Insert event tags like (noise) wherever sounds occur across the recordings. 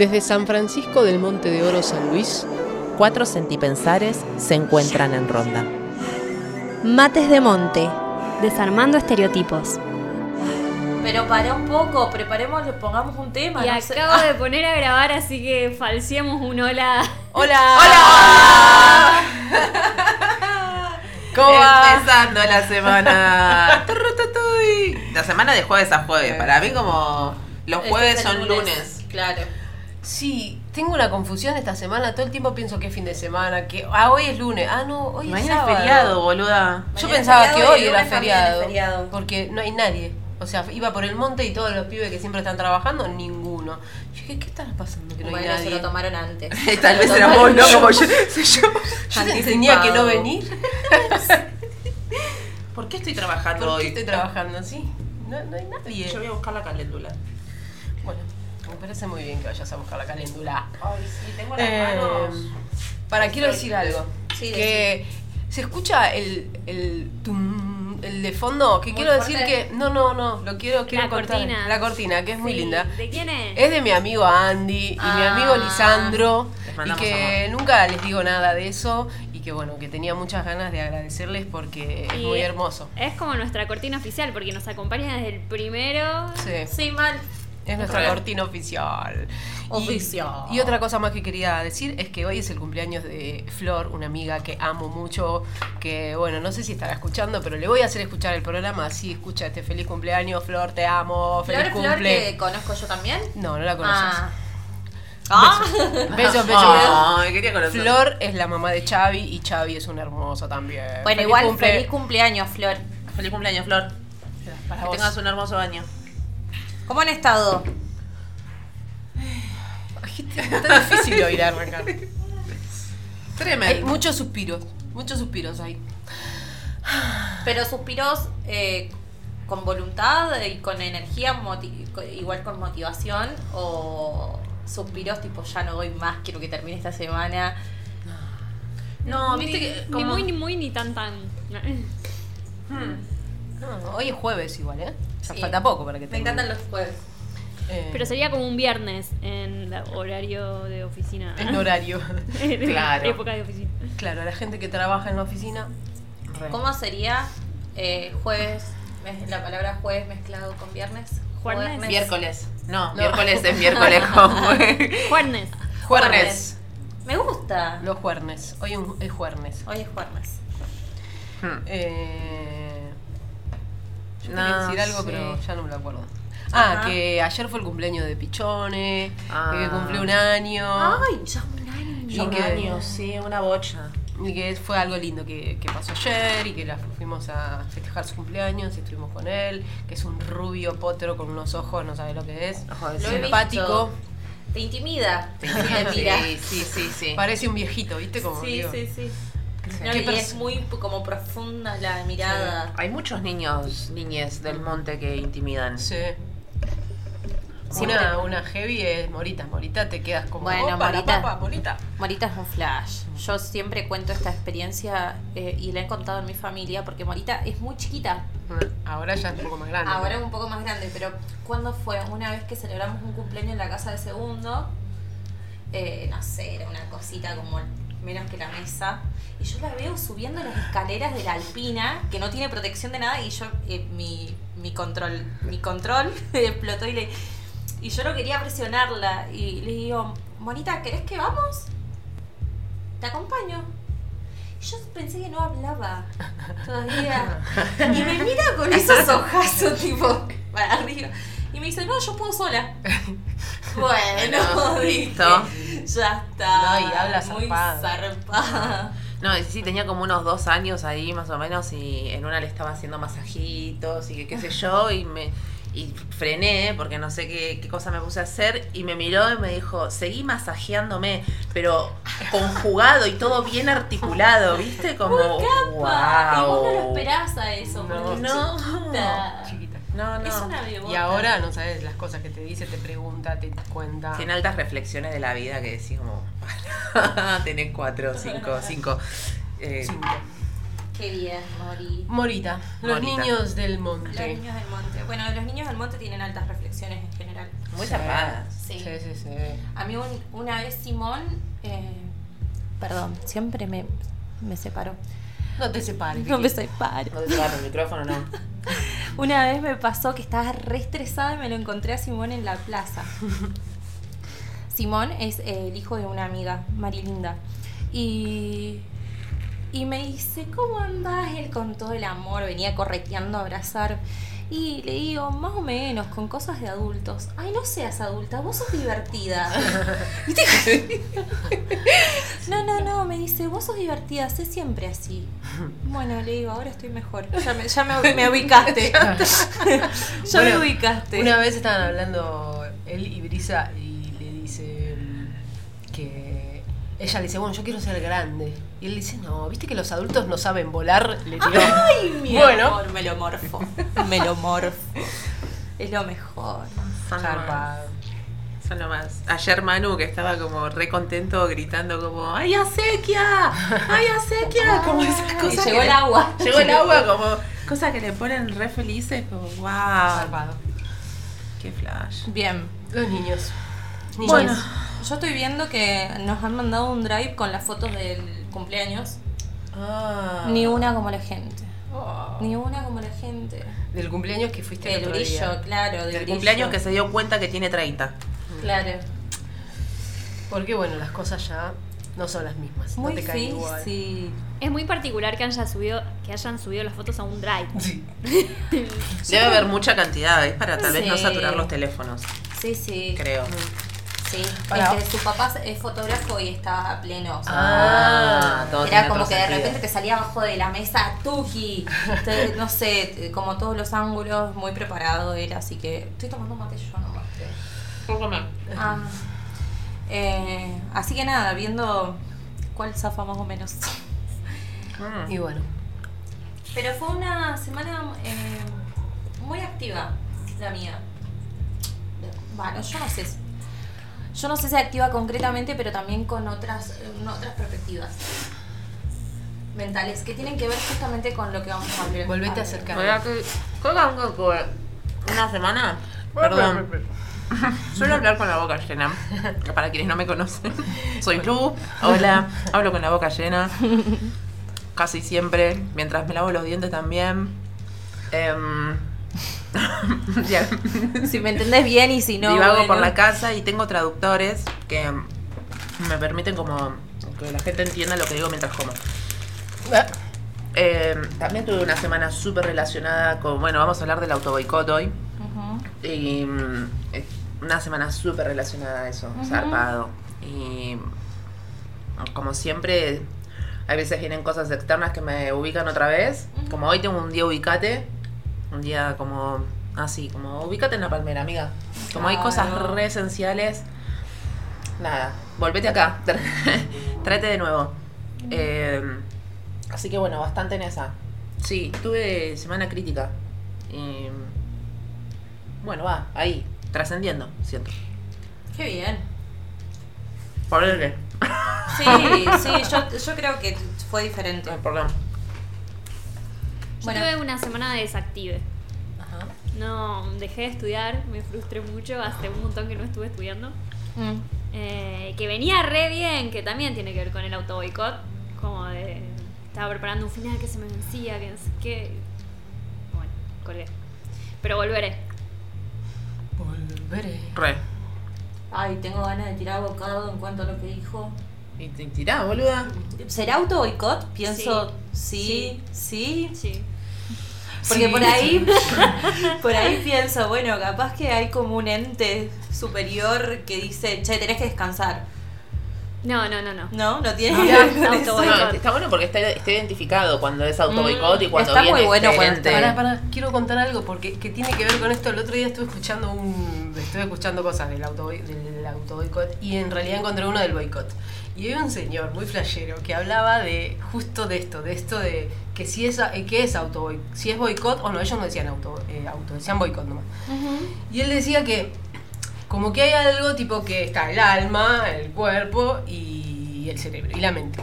Desde San Francisco del Monte de Oro San Luis, cuatro sentipensares se encuentran en ronda. Mates de Monte, desarmando estereotipos. Pero para un poco, preparemos, pongamos un tema. Y no sé. acabo de poner a grabar, así que falseemos un hola. ¡Hola! ¡Hola! (laughs) ¿Cómo va? Empezando la semana. (laughs) La semana de jueves a jueves. Para mí como los Este jueves es son lunes. Claro. Sí, tengo una confusión esta semana. Todo el tiempo pienso que es fin de semana. Que ah, hoy es lunes. Ah, no, hoy es Mañana es sábado. feriado, boluda. Yo pensaba que hoy era feriado, feriado. Porque no hay nadie. O sea, iba por el monte y todos los pibes que siempre están trabajando, ninguno. Yo dije, ¿qué estará pasando que no hay bueno, se nadie? lo tomaron antes. (laughs) Tal vez era vos, ¿no? yo. Como yo. yo. Yo te tenía que no venir. ¿Por qué estoy trabajando ¿Por hoy? qué estoy trabajando así? No, no hay nadie. Yo voy a buscar la caléndula. Me parece muy bien que vayas a buscar la caléndula. Ay, sí, tengo Eh, para, quiero decir algo. Sí, que se escucha el, el tum, el de fondo, que Muy quiero decir fuerte. que. No, no, no, lo quiero, quiero La contar. cortina. La cortina, que es muy linda. ¿De quién es? Es de mi amigo Andy y mi Ah. amigo Lisandro. Les Y que nunca les digo nada de eso. Y que bueno, que tenía muchas ganas de agradecerles porque es muy hermoso. Es como nuestra cortina oficial, porque nos acompaña desde el primero. Sí. Sí, mal. Es nuestra Real. cortina oficial. Oficial. Y, otra cosa más que quería decir es que hoy es el cumpleaños de Flor, una amiga que amo mucho, que bueno, no sé si estará escuchando, pero le voy a hacer escuchar el programa, así escucha este feliz cumpleaños, Flor, te amo, feliz Flor, Flor, cumple. que conozco yo también. No, no la conoces. Ah. Ah. (laughs) Besos. Flor es la mamá de Xavi y Xavi es un hermoso también. Bueno, Feliz igual, cumple. feliz cumpleaños, Flor. Feliz cumpleaños, Flor. Para Que vos. tengas un hermoso año. ¿Cómo han estado? Está difícil hoy arrancar. Hay Tremendo. muchos suspiros, muchos suspiros ahí. Pero suspiros eh, con voluntad y con energía, igual con motivación, o suspiros tipo ya no doy más, quiero que termine esta semana. No, Ni- viste que. Ni como- muy, ni muy, ni tan, tan. No, hoy es jueves igual, ¿eh? Ya Sí. falta poco para que Me termine. encantan los jueves. Eh, Pero sería como un viernes en horario de oficina. en horario. (laughs) En Claro. Época de oficina. Claro, la gente que trabaja en la oficina. ¿Cómo sería eh, jueves, la palabra jueves mezclado con viernes? Juernes. Miércoles. No, No. miércoles es (laughs) miércoles (laughs) como. Jueves. Jueves. Me gusta. Los juernes. Hoy es juernes. Hoy es jueves. Hmm. Eh, yo No, quería decir algo, sí. pero ya no me lo acuerdo. Ah, Ajá. que ayer fue el cumpleaños de Pichone, Ah. que cumplió un año. Ay, ya un año. Y Un que- año, sí, una bocha. Y que fue algo lindo que, que pasó ayer y que la fuimos a festejar su cumpleaños y estuvimos con él, que es un rubio potro con unos ojos, no sabe lo que es. Lo. Simpático. Te intimida. (laughs) Te mira. Sí, sí, sí, sí. (laughs) Parece un viejito, ¿viste? Como, Sí, digo, sí, sí. ¿Qué No, y es muy como profunda la mirada. Hay muchos niños, niñes del monte que intimidan. Sí. Siempre- Una, una heavy es Morita. Morita te quedas como. Bueno, "Opa, la Morita". papa, Morita. Morita es un flash. Yo siempre cuento esta experiencia eh, y la he contado en mi familia porque Morita es muy chiquita. Ahora ya es un poco más grande. Ahora es un poco más grande, pero ¿cuándo fue? Una vez que celebramos un cumpleaños en la casa de segundo, eh, no sé, era una cosita como menos que la mesa, y yo la veo subiendo las escaleras de la alpina, que no tiene protección de nada, y yo, eh, mi, mi control, mi control (laughs) explotó y le... Y yo no quería presionarla, y le digo, Monita, ¿querés que vamos? Te acompaño. Y yo pensé que no hablaba todavía. Y me mira con (laughs) esos ojazos, tipo, para arriba. Y me dice, no, yo puedo sola. (laughs) Bueno, (laughs) listo. Ya está. No, y habla muy zarpada. No, sí, tenía como unos dos años ahí más o menos y en una le estaba haciendo masajitos y que qué sé yo y me y frené porque no sé qué, qué cosa me puse a hacer y me miró y me dijo, seguí masajeándome, pero conjugado y todo bien articulado, ¿viste? Como, Capa. Y vos no lo wow. esperás a eso. No. No. No, no. Es una bebota. Y ahora no sabes las cosas que te dice, te pregunta, te cuenta. Tiene altas reflexiones de la vida que decís como, (laughs) tenés cuatro, cinco, cinco. eh, Cinco. Qué bien, Mori. Morita, los Morita. niños del Los monte. niños del monte. Bueno, los niños del monte tienen altas reflexiones en general. muy Sí. zarpadas. Sí. Sí, sí, sí. A mí un- una vez Simón, eh, perdón, siempre me, me separó. No te separes. No me separo. No te agarro el micrófono, no. (laughs) Una vez me pasó que estaba re estresada y me lo encontré a Simón en la plaza. Simón es eh, el hijo de una amiga, Marilinda. Y, y me dice, ¿cómo andás? Él con todo el amor venía correteando a abrazar. Y le digo, más o menos, con cosas de adultos. Ay, no seas adulta, vos sos divertida. (laughs) No, no, no, me dice, vos sos divertida, sé siempre así. Bueno, le digo, ahora estoy mejor. Ya me, ya me, me ubicaste. (laughs) (laughs) ya Bueno, me ubicaste. Una vez estaban hablando él y Brisa ella le dice, bueno, yo quiero ser grande. Y él dice, no, viste que los adultos no saben volar. Le tiró. Ay, mi Bueno. amor, me lo morfo. Me lo morfo. Es lo mejor. Son lo Zarpado. más. Son lo más. Ayer Manu, que estaba como re contento, gritando como ¡Ay, acequia! ¡Ay, acequia! Como esas Y cosas. llegó que el le- agua. (laughs) Llegó el agua, como (laughs) cosas que le ponen re felices, como ¡Wow! Zarpado. ¡Qué flash! Bien. Los niños. Niños. Bueno, yo estoy viendo que nos han mandado un drive con las fotos del cumpleaños. Ah. Ni una como la gente. Oh. Ni una como la gente. Del cumpleaños que fuiste el El otro brillo, día. claro. Del Del brillo. cumpleaños que se dio cuenta que tiene 30. Claro. Porque bueno, las cosas ya no son las mismas. Muy no te caen igual. Es muy particular que hayan subido, que hayan subido las fotos a un drive. (laughs) Sí. Debe haber mucha cantidad, es para tal vez no saturar los teléfonos, Sí, sí. creo. Sí. Para- Es que su papá es fotógrafo y está a pleno. o sea, Ah, todo Era tiene como otro que de repente te salía abajo de la mesa Tuki. (laughs) No sé, como todos los ángulos, muy preparado era, así que estoy tomando mate yo nomás. Ah. Eh, así que nada, viendo cuál zafa más o menos. Mm. Y bueno. Pero fue una semana eh, muy activa, la mía. Bueno, yo no sé. Yo no sé si activa concretamente, pero también con otras, eh, otras perspectivas mentales que tienen que ver justamente con lo que vamos a hablar. Volvete a acercar. Oiga, que- una semana. Perdón. Suelo hablar con la boca llena. Para quienes no me conocen. (laughs) Soy Lu. Hola. Hablo con la boca llena. Casi siempre. Mientras me lavo los dientes también. Em. (laughs) Si me entendés bien y si no. Divago bueno. por la casa y tengo traductores que me permiten como que la gente entienda lo que digo mientras como. Ah, Eh, también tuve una semana súper relacionada con, bueno, vamos a hablar del autoboicot hoy. Y mm, una semana súper relacionada a eso, zarpado. Y como siempre, a veces vienen cosas externas que me ubican otra vez. Como hoy tengo un día ubicate, un día como así, como ubicate en la palmera, amiga. Como hay cosas re esenciales. Nada, volvete acá, (laughs) tráete de nuevo. Eh, así que bueno, bastante en esa. Sí, tuve semana crítica. Y bueno, va, ahí, trascendiendo, siento. Qué bien. Por el Sí, sí, yo, yo creo que fue diferente. Ay, perdón. Yo tuve una semana de desactive. Ajá. No, dejé de estudiar, me frustré mucho, hace un montón que no estuve estudiando. Mm. Eh, que venía re bien, que también tiene que ver con el auto boicot. Como de. Estaba preparando un final que se me vencía, que no sé qué. Bueno, colgué. Pero volveré. Volveré. Re. Ay, tengo ganas de tirar bocado en cuanto a lo que dijo. Y te tirá, boluda. ¿Será auto boicot? Pienso, sí, sí. Sí. Porque Sí. por ahí, (laughs) por ahí pienso, bueno, capaz que hay como un ente superior que dice, che, tenés que descansar. No, no, no, no. No, no tiene auto- No, está bueno porque está, está identificado cuando es auto boicot y Mm, cuando está viene muy bueno este Pará, pará, quiero contar algo porque que tiene que ver con esto. El otro día estuve escuchando un estuve escuchando cosas del auto del auto boicot y en realidad encontré uno del boicot. Y había un señor muy flashero que hablaba de justo de esto, de esto de que si es eh, qué es auto boicot, si es boicot o no, ellos no decían auto, eh, auto decían boicot nomás. Ujú. Y él decía que como que hay algo tipo que está el alma, el cuerpo y el cerebro y la mente.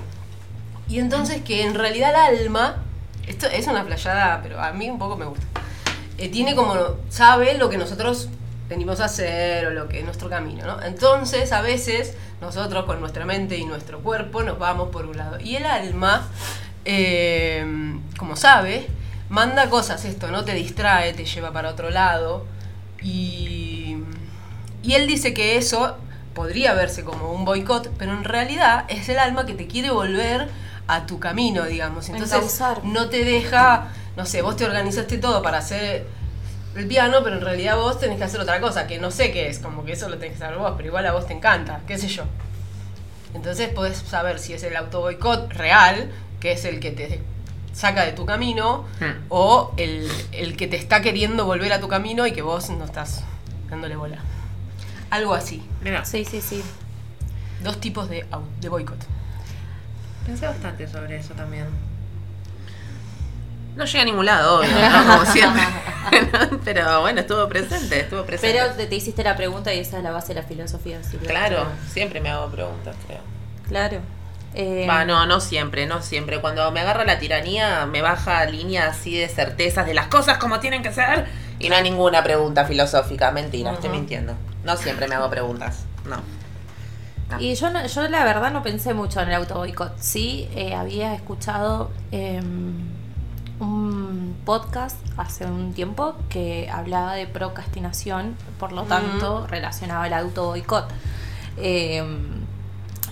Y entonces que en realidad el alma, esto es una playada, pero a mí un poco me gusta, eh, tiene como, sabe lo que nosotros venimos a hacer o lo que es nuestro camino, ¿no? Entonces, a veces, nosotros con nuestra mente y nuestro cuerpo nos vamos por un lado. Y el alma, eh, como sabe, manda cosas esto, ¿no? Te distrae, te lleva para otro lado. Y, y él dice que eso podría verse como un boicot, pero en realidad es el alma que te quiere volver a tu camino, digamos. Entonces Encauzar. no te deja, no sé, vos te organizaste todo para hacer el piano, pero en realidad vos tenés que hacer otra cosa, que no sé qué es, como que eso lo tenés que saber vos, pero igual a vos te encanta, qué sé yo. Entonces podés saber si es el auto boicot real, que es el que te saca de tu camino, Hmm. o el, el que te está queriendo volver a tu camino y que vos no estás dándole bola. Algo así. Mira, Sí, sí, sí. Dos tipos de, de boicot. pensé bastante sobre eso también. No llegué a ningún lado, obvio, (laughs) ¿no? como siempre. (laughs) Pero bueno, estuvo presente, estuvo presente. Pero te, te hiciste la pregunta y esa es la base de la filosofía. Silvia. Claro, siempre me hago preguntas, creo. Claro. Eh, Va, no, no siempre, no siempre. Cuando me agarra la tiranía, me baja línea así de certezas de las cosas como tienen que ser. Y no hay ninguna pregunta filosófica. Mentira, estoy Ujú. mintiendo. No siempre me hago preguntas. No. No. Y yo, no- yo la verdad no pensé mucho en el auto boicot. Sí, eh, había escuchado eh, un podcast hace un tiempo que hablaba de procrastinación, por lo tanto relacionaba el auto boicot. Eh,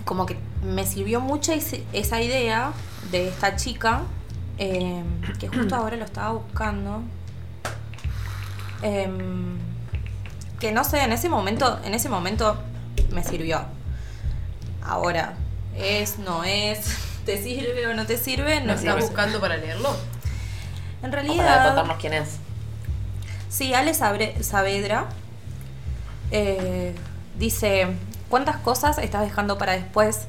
como que me sirvió mucho esa idea de esta chica, eh, que justo ahora lo estaba buscando. Em, que no sé, en ese momento, en ese momento me sirvió. Ahora, es, no es, (laughs) te sirve o no te sirve, ¿Lo no estás buscando para leerlo? En O para realidad, contarnos quién es. sí, Ale Sabre- Saavedra eh, dice, ¿cuántas cosas estás dejando para después?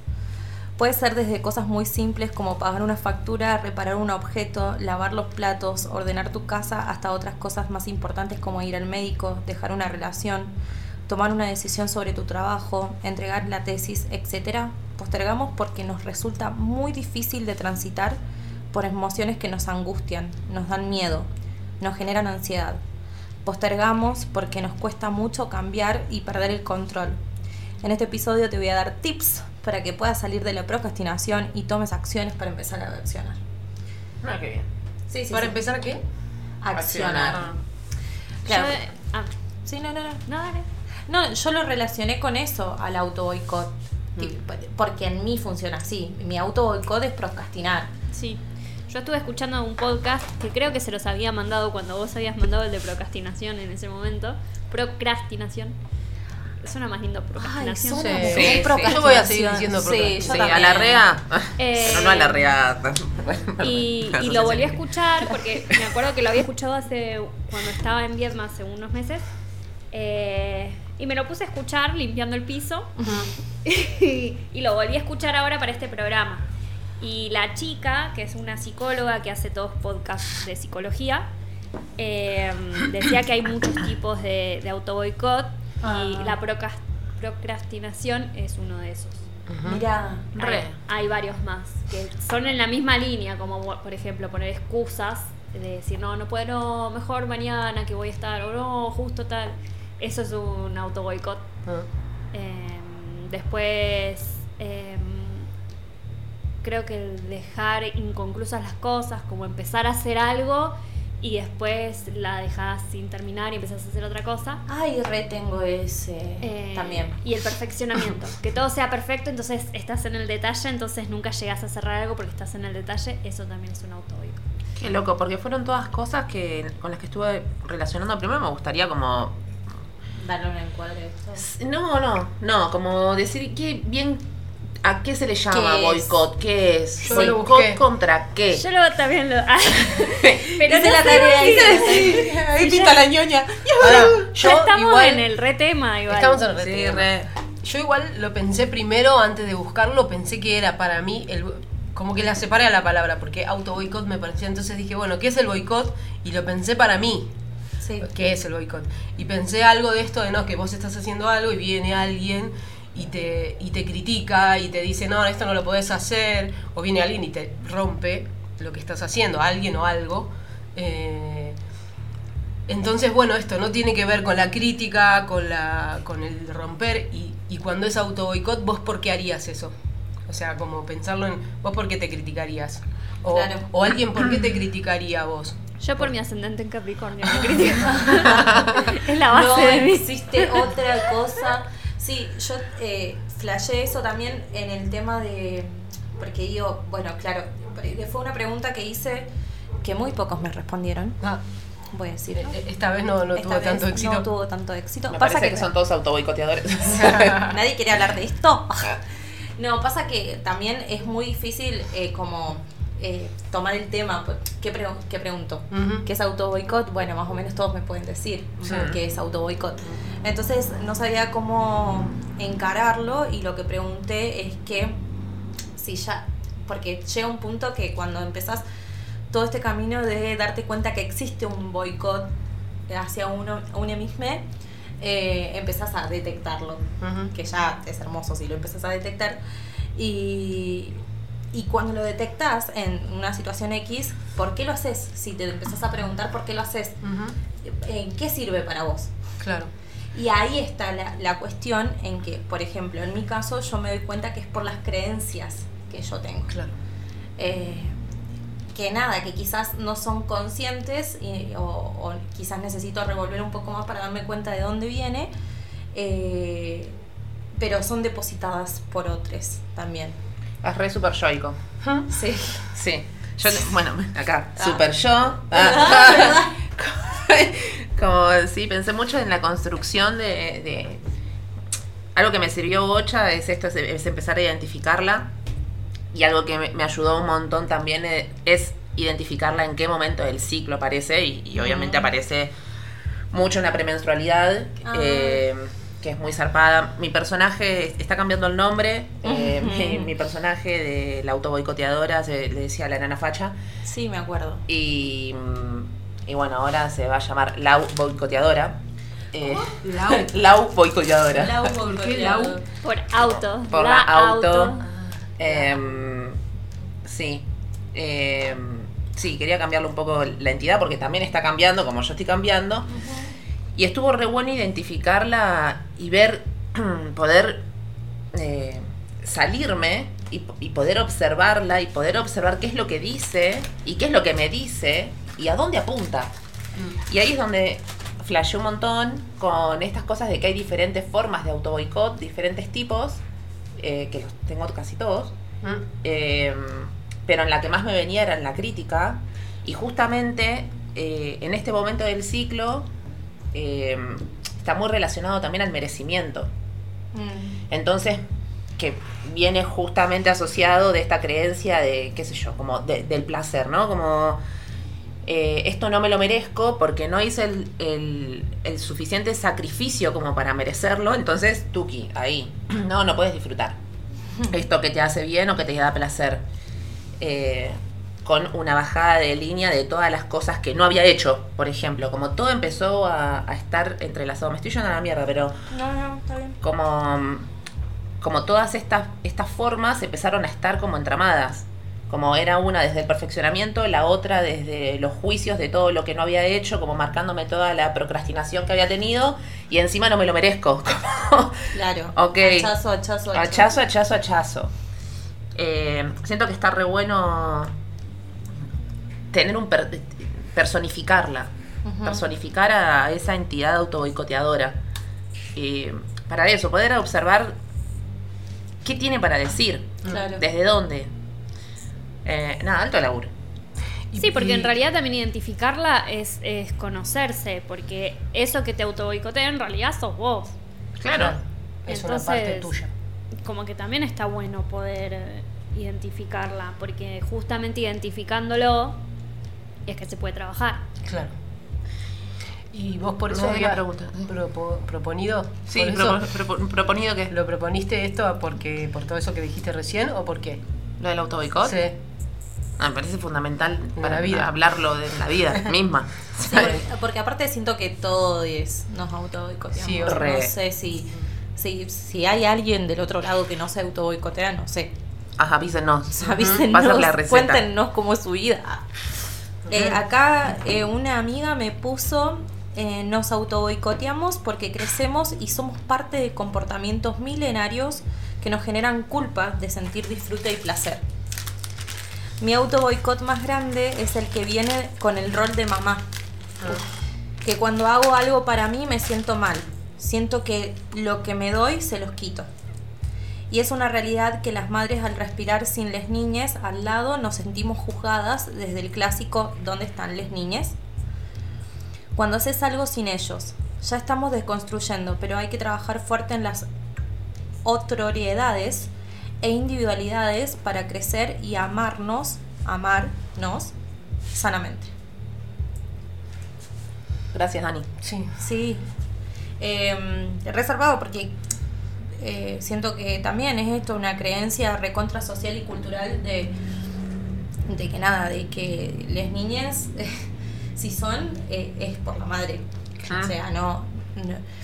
Puede ser desde cosas muy simples como pagar una factura, reparar un objeto, lavar los platos, ordenar tu casa, hasta otras cosas más importantes como ir al médico, dejar una relación, tomar una decisión sobre tu trabajo, entregar la tesis, etc. Postergamos porque nos resulta muy difícil de transitar por emociones que nos angustian, nos dan miedo, nos generan ansiedad. Postergamos porque nos cuesta mucho cambiar y perder el control. En este episodio te voy a dar tips para que puedas salir de la procrastinación y tomes acciones para empezar a accionar. Ah, qué bien. Sí, sí, ¿Para sí. empezar qué? accionar. Ah. Claro. Yo- ah, Sí, no, no, no. no, dale. No, yo lo relacioné con eso, al auto boicot. Porque en mí funciona así. Mi auto boicot es procrastinar. Sí. Yo estuve escuchando un podcast que creo que se los había mandado cuando vos habías mandado el de procrastinación en ese momento. Procrastinación. Suena más lindo procrastinación. Ay, Sí, suena sí, muy sí. procrastinación. Yo voy a seguir diciendo Sí, procrastinación. yo Sí, a la rea. Eh, Pero no a la rea. Y, (laughs) y lo volví a escuchar porque me acuerdo que lo había escuchado hace cuando estaba en Vietma hace unos meses. Eh, y me lo puse a escuchar limpiando el piso. (laughs) y, y lo volví a escuchar ahora para este programa. Y la chica, que es una psicóloga que hace todos podcasts de psicología, eh, decía que hay muchos tipos de, de auto boicot y Ah. la procrastinación es uno de esos. Mira, Re. Hay, hay varios más que son en la misma línea, como por ejemplo poner excusas de decir no, no puedo, no, mejor mañana que voy a estar, o no, justo tal. Eso es un auto boicot. Ah. Em, después, em, creo que el dejar inconclusas las cosas, como empezar a hacer algo y después la dejas sin terminar y empezás a hacer otra cosa. Ay, retengo ese Eh, también. Y el perfeccionamiento. (laughs) que todo sea perfecto, entonces estás en el detalle, entonces nunca llegas a cerrar algo porque estás en el detalle. Eso también es un auto boicot. Qué loco, porque fueron todas cosas que con las que estuve relacionando. Primero me gustaría como Darle un encuadre No, no, no, como decir qué bien a qué se le llama boicot, qué es, boicot contra qué. Yo lo, también lo. (laughs) ah, pero no la tarea. Ahí pinta la ñoña. Ahora, yo estamos igual, en el re tema igual. Estamos en el Sí, re. Yo igual lo pensé primero antes de buscarlo, pensé que era para mí el como que la separé a la palabra, porque auto boicot me parecía, entonces dije, bueno, ¿qué es el boicot? Y lo pensé para mí, Sí. ¿qué es el boicot? Y pensé algo de esto de no, que vos estás haciendo algo y viene alguien y te, y te critica y te dice, no, esto no lo podés hacer, o viene alguien y te rompe lo que estás haciendo, alguien o algo. eh, entonces, bueno, esto no tiene que ver con la crítica, con, la, con el romper. Y, y cuando es auto boicot, ¿vos por qué harías eso? O sea, como pensarlo en vos por qué te criticarías. O, Claro. o alguien por qué te criticaría a vos. Yo por mi ascendente en Capricornio me (laughs) critico. (laughs) es la base no de mí. existe otra cosa. Sí, yo eh, flashé eso también en el tema de. Porque digo, bueno, claro, fue una pregunta que hice que muy pocos me respondieron. Ah, Voy a decir. eh, esta vez no, no Esta tuvo vez tanto éxito. No tuvo tanto éxito. Me pasa parece que, que son todos autoboicoteadores. (laughs) nadie quiere hablar de esto. No, pasa que también es muy difícil eh, como eh, tomar el tema. pues, ¿Qué, pre- qué pregunto? Ujú. ¿Qué es auto boicot? Bueno, más o menos todos me pueden decir Sí. qué es auto boicot. Entonces no sabía cómo encararlo y lo que pregunté es que si ya, porque llega un punto que cuando empezás todo este camino de darte cuenta que existe un boicot hacia uno, uno mismo, eh, empezás a detectarlo Ujú. que ya es hermoso si lo empezás a detectar. Y, y cuando lo detectas en una situación X, ¿por qué lo haces? Si te empezás a preguntar por qué lo haces, Ujú. ¿en qué sirve para vos? Claro. Y ahí está la, la cuestión en que, por ejemplo, en mi caso yo me doy cuenta que es por las creencias que yo tengo. Claro. Eh, que nada, que quizás no son conscientes y- o, o quizás necesito revolver un poco más para darme cuenta de dónde viene, eh, pero son depositadas por otros también. Es re super yoico. Sí. Sí. Yo, bueno, acá, Ah. super yo. Ah. (laughs) Como, sí, pensé mucho en la construcción de, de- Algo que me sirvió bocha es esto, es, es empezar a identificarla. Y algo que me, me ayudó un montón también eh, es identificarla en qué momento del ciclo aparece. Y, y obviamente aparece mucho en la premenstrualidad. Ah. eh, que es muy zarpada. Mi personaje está cambiando el nombre. eh, mi, mi personaje de la autoboicoteadora se le decía la nana facha. Sí, me acuerdo. Y, y bueno, ahora se va a llamar Lau Boicoteadora. Eh, (laughs) Lau. Lau Boicoteadora. Lau ¿Por qué Lau? Por auto. Por la auto. auto. Em, sí. Em, sí, quería cambiarle un poco la entidad porque también está cambiando, como yo estoy cambiando. Y estuvo re bueno identificarla y ver, (clears throat) poder eh, salirme y, y poder observarla y poder observar qué es lo que dice y qué es lo que me dice y a dónde apunta. Y ahí es donde flasheé un montón con estas cosas de que hay diferentes formas de autoboicot, diferentes tipos, eh, que los tengo casi todos. Mm. Eh, pero en la que más me venía era en la crítica. Y justamente eh, en este momento del ciclo eh, está muy relacionado también al merecimiento. Mm. Entonces, que viene justamente asociado de esta creencia de, qué sé yo, como de- del placer, ¿no? Como eh, esto no me lo merezco porque no hice el, el- el suficiente sacrificio como para merecerlo, entonces, Tuki, ahí, no, no puedes disfrutar. (laughs) Esto que te hace bien o que te da placer. Eh, con una bajada de línea de todas las cosas que no había hecho, por ejemplo, como todo empezó a, a estar entrelazado. Me estoy yendo a la mierda, pero No, no, está bien. como, como todas estas, estas formas empezaron a estar como entramadas. Como era una desde el perfeccionamiento, la otra desde los juicios de todo lo que no había hecho, como marcándome toda la procrastinación que había tenido y encima no me lo merezco. (laughs) Como, Claro. Ok. Hachazo, hachazo, hachazo. hachazo, hachazo, hachazo. Eh, siento que está re bueno tener un per- personificarla, personificar a esa entidad autoboicoteadora. Eh, para eso, poder observar qué tiene para decir, Claro. desde dónde. Eh, nada, alto laburo. Sí, porque en realidad también identificarla es, es conocerse, porque eso que te autoboicotea en realidad sos vos. Claro. Es una parte tuya. Como que también está bueno poder eh, identificarla, porque justamente identificándolo es que se puede trabajar. Claro. Y vos por eso habías pregunta. propo- proponido. Sí, por eso, propo- propo- proponido que ¿Lo proponiste esto porque por todo eso que dijiste recién o por qué? lo del autoboicot. Sí. Ah, me parece fundamental En para la vida. hablarlo de la vida (laughs) misma. Sí, porque, porque aparte siento que todos nos autoboicoteamos. Sí, no sé si, si, si hay alguien del otro lado que no se autoboicotea, no sé. Ajá, avísenos. (laughs) Pásame la receta. cuéntenos cómo es su vida. Eh, acá eh, una amiga me puso eh, nos auto boicoteamos porque crecemos y somos parte de comportamientos milenarios que nos generan culpa de sentir disfrute y placer. Mi auto boicot más grande es el que viene con el rol de mamá. Que cuando hago algo para mí me siento mal. Siento que lo que me doy se los quito. Y es una realidad que las madres al respirar sin les niñes al lado nos sentimos juzgadas desde el clásico ¿Dónde están les niñes? Cuando haces algo sin ellos, ya estamos desconstruyendo, pero hay que trabajar fuerte en las otroriedades e individualidades para crecer y amarnos, amarnos sanamente. Gracias, Dani. Sí. Sí. Eh, reservado porque eh, siento que también es esto una creencia recontra social y cultural de, de que nada, de que las niñas, (laughs) si son, eh, es por la madre. Ah. O sea, no, no-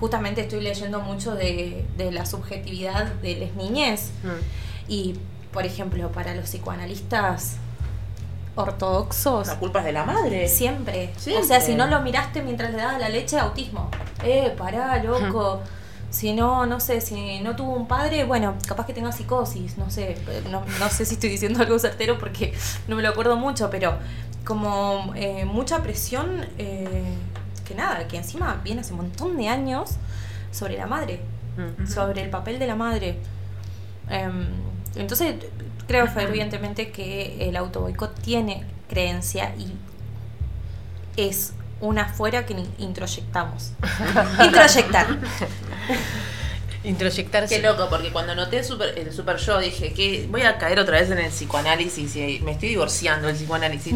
Justamente estoy leyendo mucho de, de la subjetividad de las niñez. Mm. Y, por ejemplo, para los psicoanalistas ortodoxos, La culpa es de la madre. Siempre. O sea, si no lo miraste mientras le dabas la leche, autismo. Eh, pará, loco. (laughs) Si no, no sé, si no tuvo un padre, bueno, capaz que tenga psicosis, no sé. No, no sé si estoy diciendo algo certero porque no me lo acuerdo mucho, pero como eh, mucha presión, eh, que nada, que encima viene hace un montón de años sobre la madre, Mm. sobre el papel de la madre. Em, entonces, creo fervientemente que el auto boicot tiene creencia y es una fuera que ni- introyectamos. (laughs) Introyectar. Introyectarse. Qué loco, porque cuando noté super- el super yo dije que voy a caer otra vez en el psicoanálisis y me estoy divorciando del psicoanálisis.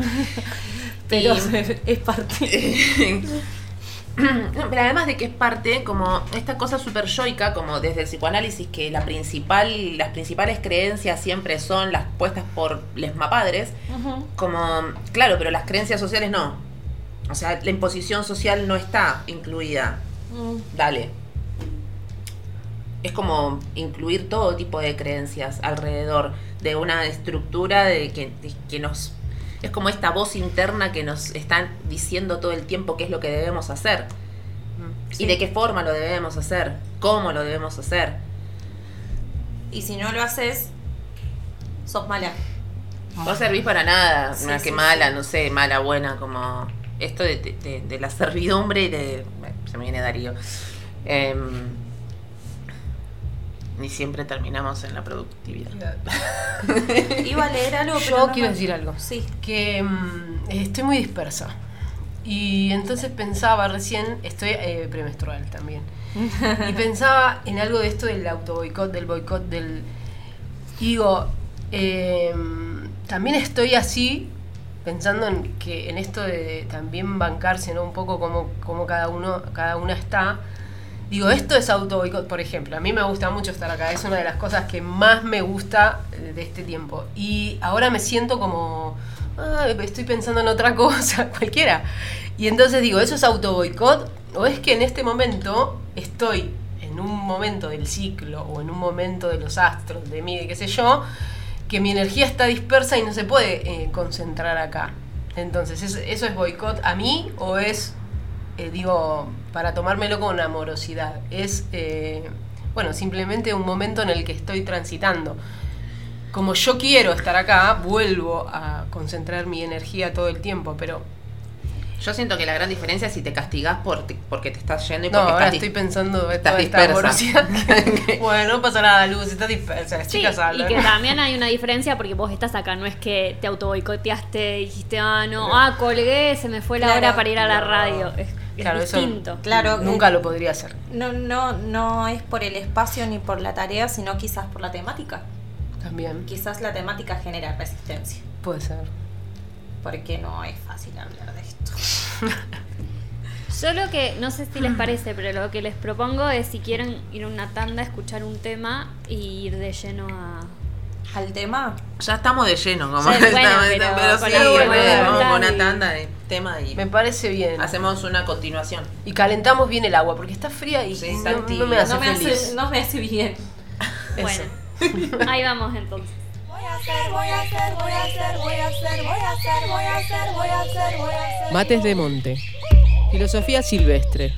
(laughs) Pero Y- (laughs) es parte. Pero además de que es parte, como esta cosa super yoica, como desde el psicoanálisis, que la principal, las principales creencias siempre son las puestas por les mapadres, como, claro, pero las creencias sociales no. O sea, la imposición social no está incluida. Mm. Dale. Es como incluir todo tipo de creencias alrededor de una estructura de que, de que nos... Es como esta voz interna que nos están diciendo todo el tiempo qué es lo que debemos hacer. Sí. Y de qué forma lo debemos hacer. Cómo lo debemos hacer. Y si no lo haces, sos mala. No servís para nada. Sí, una sí, que mala, no sé, mala, buena, como... Esto de, de- de- la servidumbre y de... bueno, se me viene Darío. Em, ni siempre terminamos en la productividad. (laughs) Iba a leer algo, pero. Yo no quiero me- decir algo. Sí. Que mm, estoy muy dispersa. Y entonces pensaba recién, estoy eh, premenstrual también. (laughs) Y pensaba en algo de esto del auto boicot, del boicot, del. y digo, eh, también estoy así, pensando en que en esto de también bancarse, ¿no? Un poco como, como cada uno, cada una está. Digo, esto es auto por ejemplo. A mí me gusta mucho estar acá, es una de las cosas que más me gusta de este tiempo. Y ahora me siento como, "Ay, estoy pensando en otra (laughs) cosa, cualquiera. Y entonces digo, ¿eso es auto boicot? ¿O es que en este momento estoy en un momento del ciclo o en un momento de los astros, de mí, de qué sé yo, que mi energía está dispersa y no se puede eh, concentrar acá? Entonces, ¿es- ¿eso es boicot a mí o es eh, digo, para tomármelo con amorosidad. Es, eh, bueno, simplemente un momento en el que estoy transitando. Como yo quiero estar acá, vuelvo a concentrar mi energía todo el tiempo, pero Yo siento que la gran diferencia es si te castigás por te- porque te estás yendo y no, porque ahora estás estoy pensando esta dispersa. (laughs) que- bueno, no pasa nada, Luz, estás dispersa, las Sí, chicas y que también hay una diferencia porque vos estás acá, no es que te auto boicoteaste, dijiste, ah, no, ah, colgué, se me fue la Claro. hora para ir a la No. radio. Es, es Claro, eso- distinto. Claro. Nunca lo podría hacer. No, no, no es por el espacio ni por la tarea, sino quizás por la temática. También Quizás la temática genera resistencia. puede ser. Porque no es fácil hablar de esto. (laughs) Yo lo que, no sé si les parece, pero lo que les propongo es si quieren ir a una tanda, escuchar un tema y ir de lleno a... Al tema, Ya estamos de lleno, como Sí, (laughs) bueno, estamos- pero sí, tema vamos con una tanda de tema y Me parece bien. hacemos una continuación. Y calentamos bien el agua, porque está fría y Sí, no, está no tibia. me hace no me, feliz. hace, no me hace bien. Bueno, ahí vamos entonces. Mates de monte. Filosofía silvestre.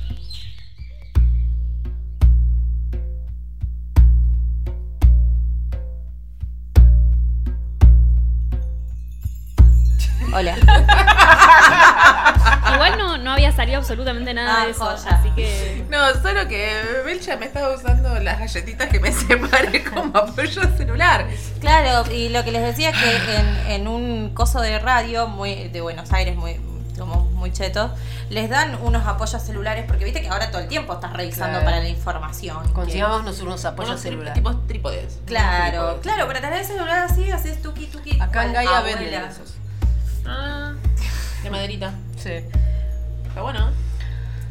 Hola. (laughs) Igual no, no había salido absolutamente nada Ah, de eso, joya. así que... No, solo que Belcha me estaba usando las galletitas que me (laughs) separé como apoyo celular. Claro, y lo que les decía es que en, en un coso de radio muy de Buenos Aires, muy como muy cheto, les dan unos apoyos celulares, porque viste que ahora todo el tiempo estás revisando Claro. para la información. Consigámonos unos apoyos Unos celulares. tipos trípodes. Claro, Trípodes. claro, para tener el celular así, haces tuki tuki. Acá en Gaia abuela. venden esos. Ah, de maderita. Sí, Está bueno.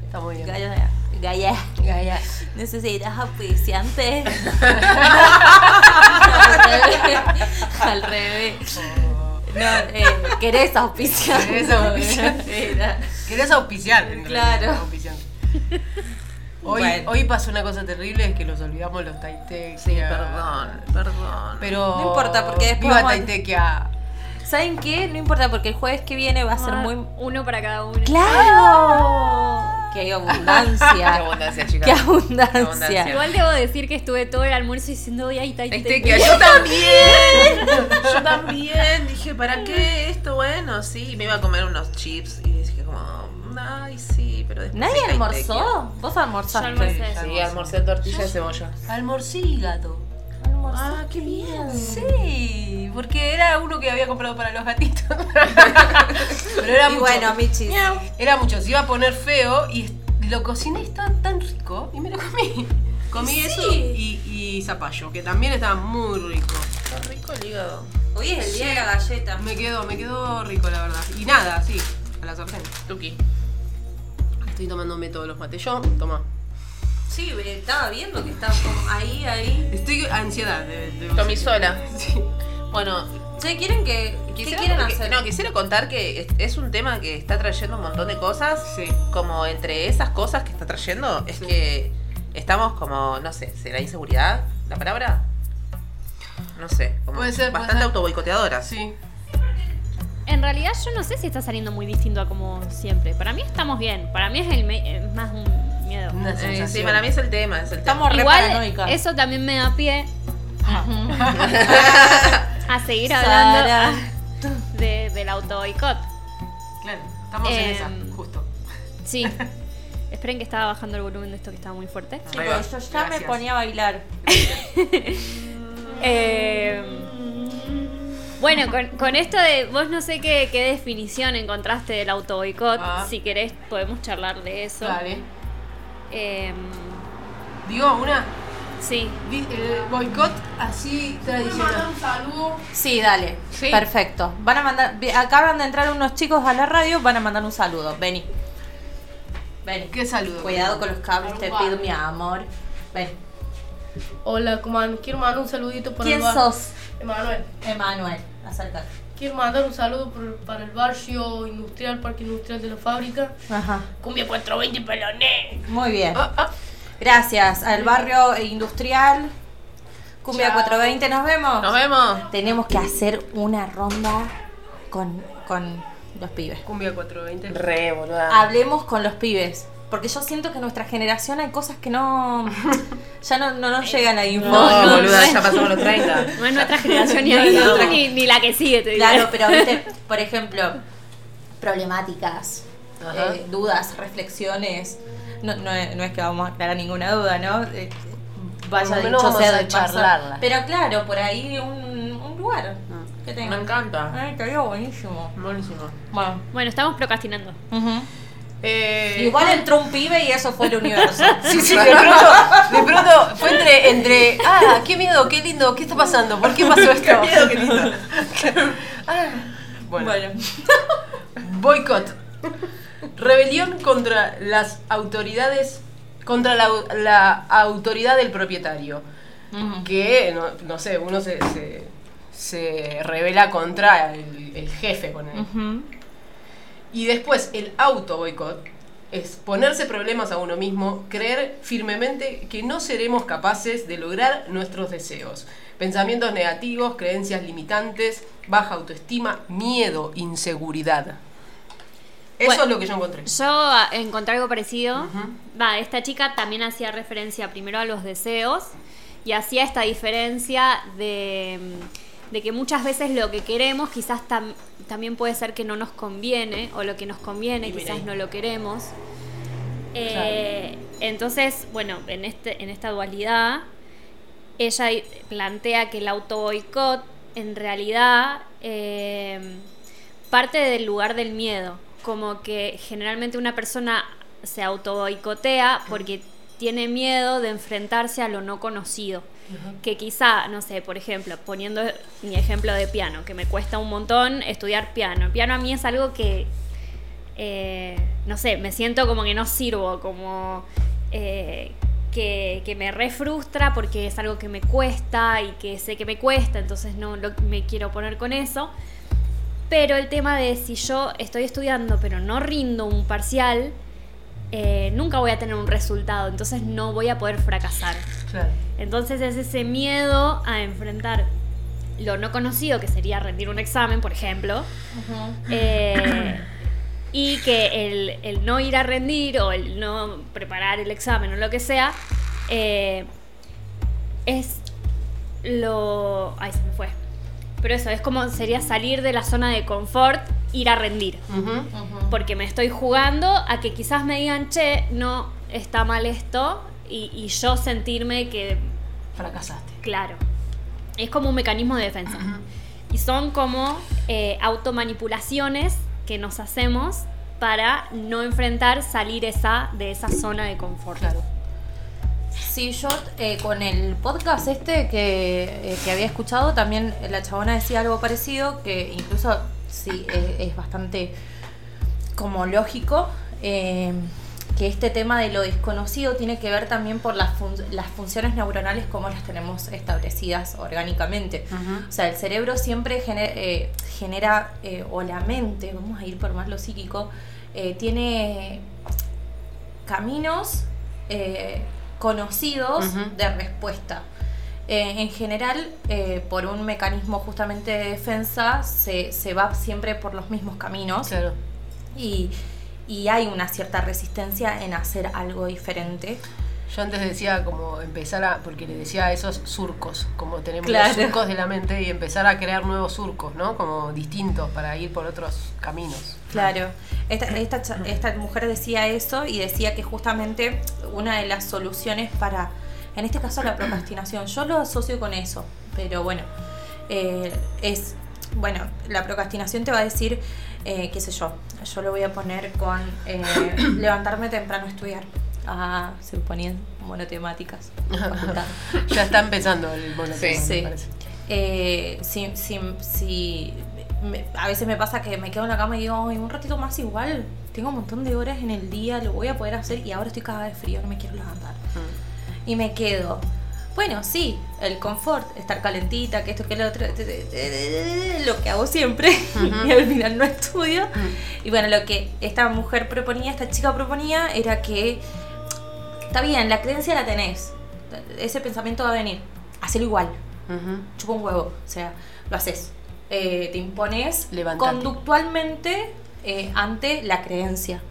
está muy bien. Gaia, Gaia, Gaia. necesitas auspiciante. (laughs) Al revés. No, eh, querés auspiciar. Querés auspiciar. Querés auspiciar. Claro. auspiciar. Hoy, Bueno. hoy pasó una cosa terrible, es que nos olvidamos los Taitequia. Sí, perdón, perdón. Pero. No importa, porque después Viva Taitequia. ¿Saben qué? No importa porque el jueves que viene va a ser Ah, muy. Uno para cada uno. ¡Claro! ¡Qué (laughs) Qué abundancia! abundancia, chicas. ¡Qué abundancia! abundancia. Igual debo decir que estuve todo el almuerzo diciendo, hoy ahí está, ahí está, ahí Taitequia, está". yo también. Yo también. Dije, ¿para qué esto? Bueno, sí. Me iba a comer unos chips y dije como, ay, sí, pero después ¿Nadie hay almorzó? ¿Vos almorzaste? Yo almorcé. Sí, almorcé tortilla de cebolla. Almorcígato. Ah, qué bien. Sí, porque era uno que había comprado para los gatitos. (laughs) Pero era Y mucho. bueno, Michi. Era mucho, se iba a poner feo y lo cociné y estaba tan rico y me lo comí. Comí Sí. eso y, y zapallo, que también estaba muy rico. Está rico el hígado. Hoy es el día de la galleta. Me quedó, me quedó rico la verdad. Y nada, sí, a la sartén. Tuki. Estoy tomándome todos los mates yo, toma. Sí, eh, estaba viendo que estaba como ahí, ahí. Estoy ansiedad de, de- Tomí sola. (laughs) Sí. Bueno, ¿Ustedes quieren que.? ¿Qué quieren hacer? No, quisiera contar que es, es un tema que está trayendo un montón de cosas. Sí. Como entre esas cosas que está trayendo, es Sí. que estamos como, no sé, ¿será inseguridad la palabra? No sé, como Puede ser, puede bastante ser. autoboicoteadoras. Sí. En realidad yo no sé si está saliendo muy distinto a como siempre. Para mí estamos bien. Para mí es, el me- es más un miedo. Una Eh, sí, para mí es el tema, es el Estamos re Igual paranoicas. eso también me da pie (laughs) a seguir Sara. hablando de, del auto boicot. Claro, estamos en Em, esa, justo. Sí. (laughs) Esperen que estaba bajando el volumen de esto que estaba muy fuerte. Sí, yo ya me ponía a bailar. (laughs) Eh, bueno, con, con esto de vos no sé qué, qué definición encontraste del auto boicot. Ah. Si querés podemos charlar de eso. Dale. Eh, Digo, una. sí. El boicot así tradicional. Sí, dale. Sí. Perfecto. Van a mandar. Acaban de entrar unos chicos a la radio, van a mandar un saludo. Vení. Vení. ¿Qué saludo? Cuidado con los cables, te pido mi amor. Ven. Hola, ¿cómo andan? Quiero mandar un saludito para ¿Quién el bar- sos? Emanuel. Emanuel. Acércate. Quiero mandar un saludo por- para el barrio industrial, parque industrial de la fábrica. Ajá. Cumbia 420 peloné. Muy bien. Ah, ah, Gracias al barrio industrial. Cumbia Chao. 420, nos vemos. Nos vemos. Tenemos que hacer una ronda con, con los pibes. Cumbia 420. Re, boluda. Hablemos con los pibes. Porque yo siento que en nuestra generación hay cosas que no. (laughs) Ya no, no nos llegan a info. No, no, boluda, no. ya pasamos los 30. (laughs) No es nuestra generación ni, No, no. ni, ni la que sigue, te diré. Claro, pero viste, (laughs) por ejemplo, problemáticas, eh, dudas, reflexiones. No, no, es- no es que vamos a aclarar ninguna duda, ¿no? Eh, vaya dicho vamos sea a de charlarla. Pero claro, por ahí un, un lugar que Me encanta. Ay, estaría buenísimo. Buenísimo. Bueno. Bueno, estamos procrastinando. Eh, Igual entró un pibe y eso fue el universo. (laughs) Sí, sí, de pronto, de pronto fue entre, entre, ah, qué miedo, qué lindo, ¿qué está pasando? ¿Por qué pasó esto? qué miedo, qué lindo. (laughs) Ah, bueno, boicot. Rebelión contra las autoridades, contra la, la autoridad del propietario. Que, no, no sé, uno se, se, se revela contra el, el jefe con él. Y después el auto boicot es ponerse problemas a uno mismo, creer firmemente que no seremos capaces de lograr nuestros deseos. Pensamientos negativos, creencias limitantes, baja autoestima, miedo, inseguridad. Eso Bueno, es lo que yo encontré. Yo ah, encontré algo parecido. Va, esta chica también hacía referencia primero a los deseos y hacía esta diferencia de, mm, de que muchas veces lo que queremos quizás tam- también puede ser que no nos conviene o lo que nos conviene Y quizás no lo queremos. Eh, Entonces, bueno, en, este, en esta dualidad, ella plantea que el auto boicot en realidad eh, parte del lugar del miedo, como que generalmente una persona se auto boicotea porque tiene miedo de enfrentarse a lo no conocido. Que quizá, no sé, por ejemplo, poniendo mi ejemplo de piano, que me cuesta un montón estudiar piano. Piano a mí es algo que, eh, no sé, me siento como que no sirvo, como eh, que, me refrustra porque es algo que me cuesta y que sé que me cuesta, entonces no me quiero poner con eso. Pero el tema de si yo estoy estudiando pero no rindo un parcial, eh, nunca voy a tener un resultado, entonces no voy a poder fracasar. Claro. Entonces es ese miedo a enfrentar lo no conocido, que sería rendir un examen, por ejemplo, eh, y que el, el no ir a rendir o el no preparar el examen o lo que sea, eh, es lo... Ay, se me fue. Pero eso, es como sería salir de la zona de confort, ir a rendir. Porque me estoy jugando a que quizás me digan, che, no está mal esto, y, y yo sentirme que Fracasaste. Claro. Es como un mecanismo de defensa. Y son como eh, automanipulaciones que nos hacemos para no enfrentar salir esa, de esa zona de confort. Claro. Sí, yo eh, con el podcast este que, eh, que había escuchado, también la chabona decía algo parecido, que incluso sí, eh, es bastante como lógico, eh, que este tema de lo desconocido tiene que ver también por las, fun- las funciones neuronales como las tenemos establecidas orgánicamente. O sea, el cerebro siempre gener- eh, genera, o la mente, vamos a ir por más lo psíquico, tiene caminos conocidos de respuesta. Eh, en general, eh, por un mecanismo justamente de defensa, se, se va siempre por los mismos caminos Claro. y, y hay una cierta resistencia en hacer algo diferente. Yo antes decía como empezar a, porque le decía a esos surcos, como tenemos Claro. los surcos de la mente y empezar a crear nuevos surcos, ¿no? Como distintos para ir por otros caminos. Claro, esta, esta, esta mujer decía eso y decía que justamente una de las soluciones para, en este caso la procrastinación, yo lo asocio con eso, pero bueno, eh, es, bueno, la procrastinación te va a decir, eh, qué sé yo, yo lo voy a poner con eh, levantarme temprano a estudiar, a, se ponían monotemáticas, (laughs) ya está empezando el monotema, Sí. me Sí. parece. Eh, si, si, si- me- a veces me pasa que me quedo en la cama y digo, "Ay, un ratito más igual, tengo un montón de horas en el día, lo voy a poder hacer y ahora estoy cada vez frío, no me quiero levantar. Mm. Y me quedo. Bueno, sí, el confort, estar calentita, que esto, que lo otro, lo que hago siempre, (laughs) y al final no estudio. Y bueno, lo que esta mujer proponía, esta chica proponía, era que está bien, la creencia la tenés, ese pensamiento va a venir, hacelo igual, chupa un huevo, o sea, lo haces. Eh, te impones Levantate. conductualmente eh, ante la creencia.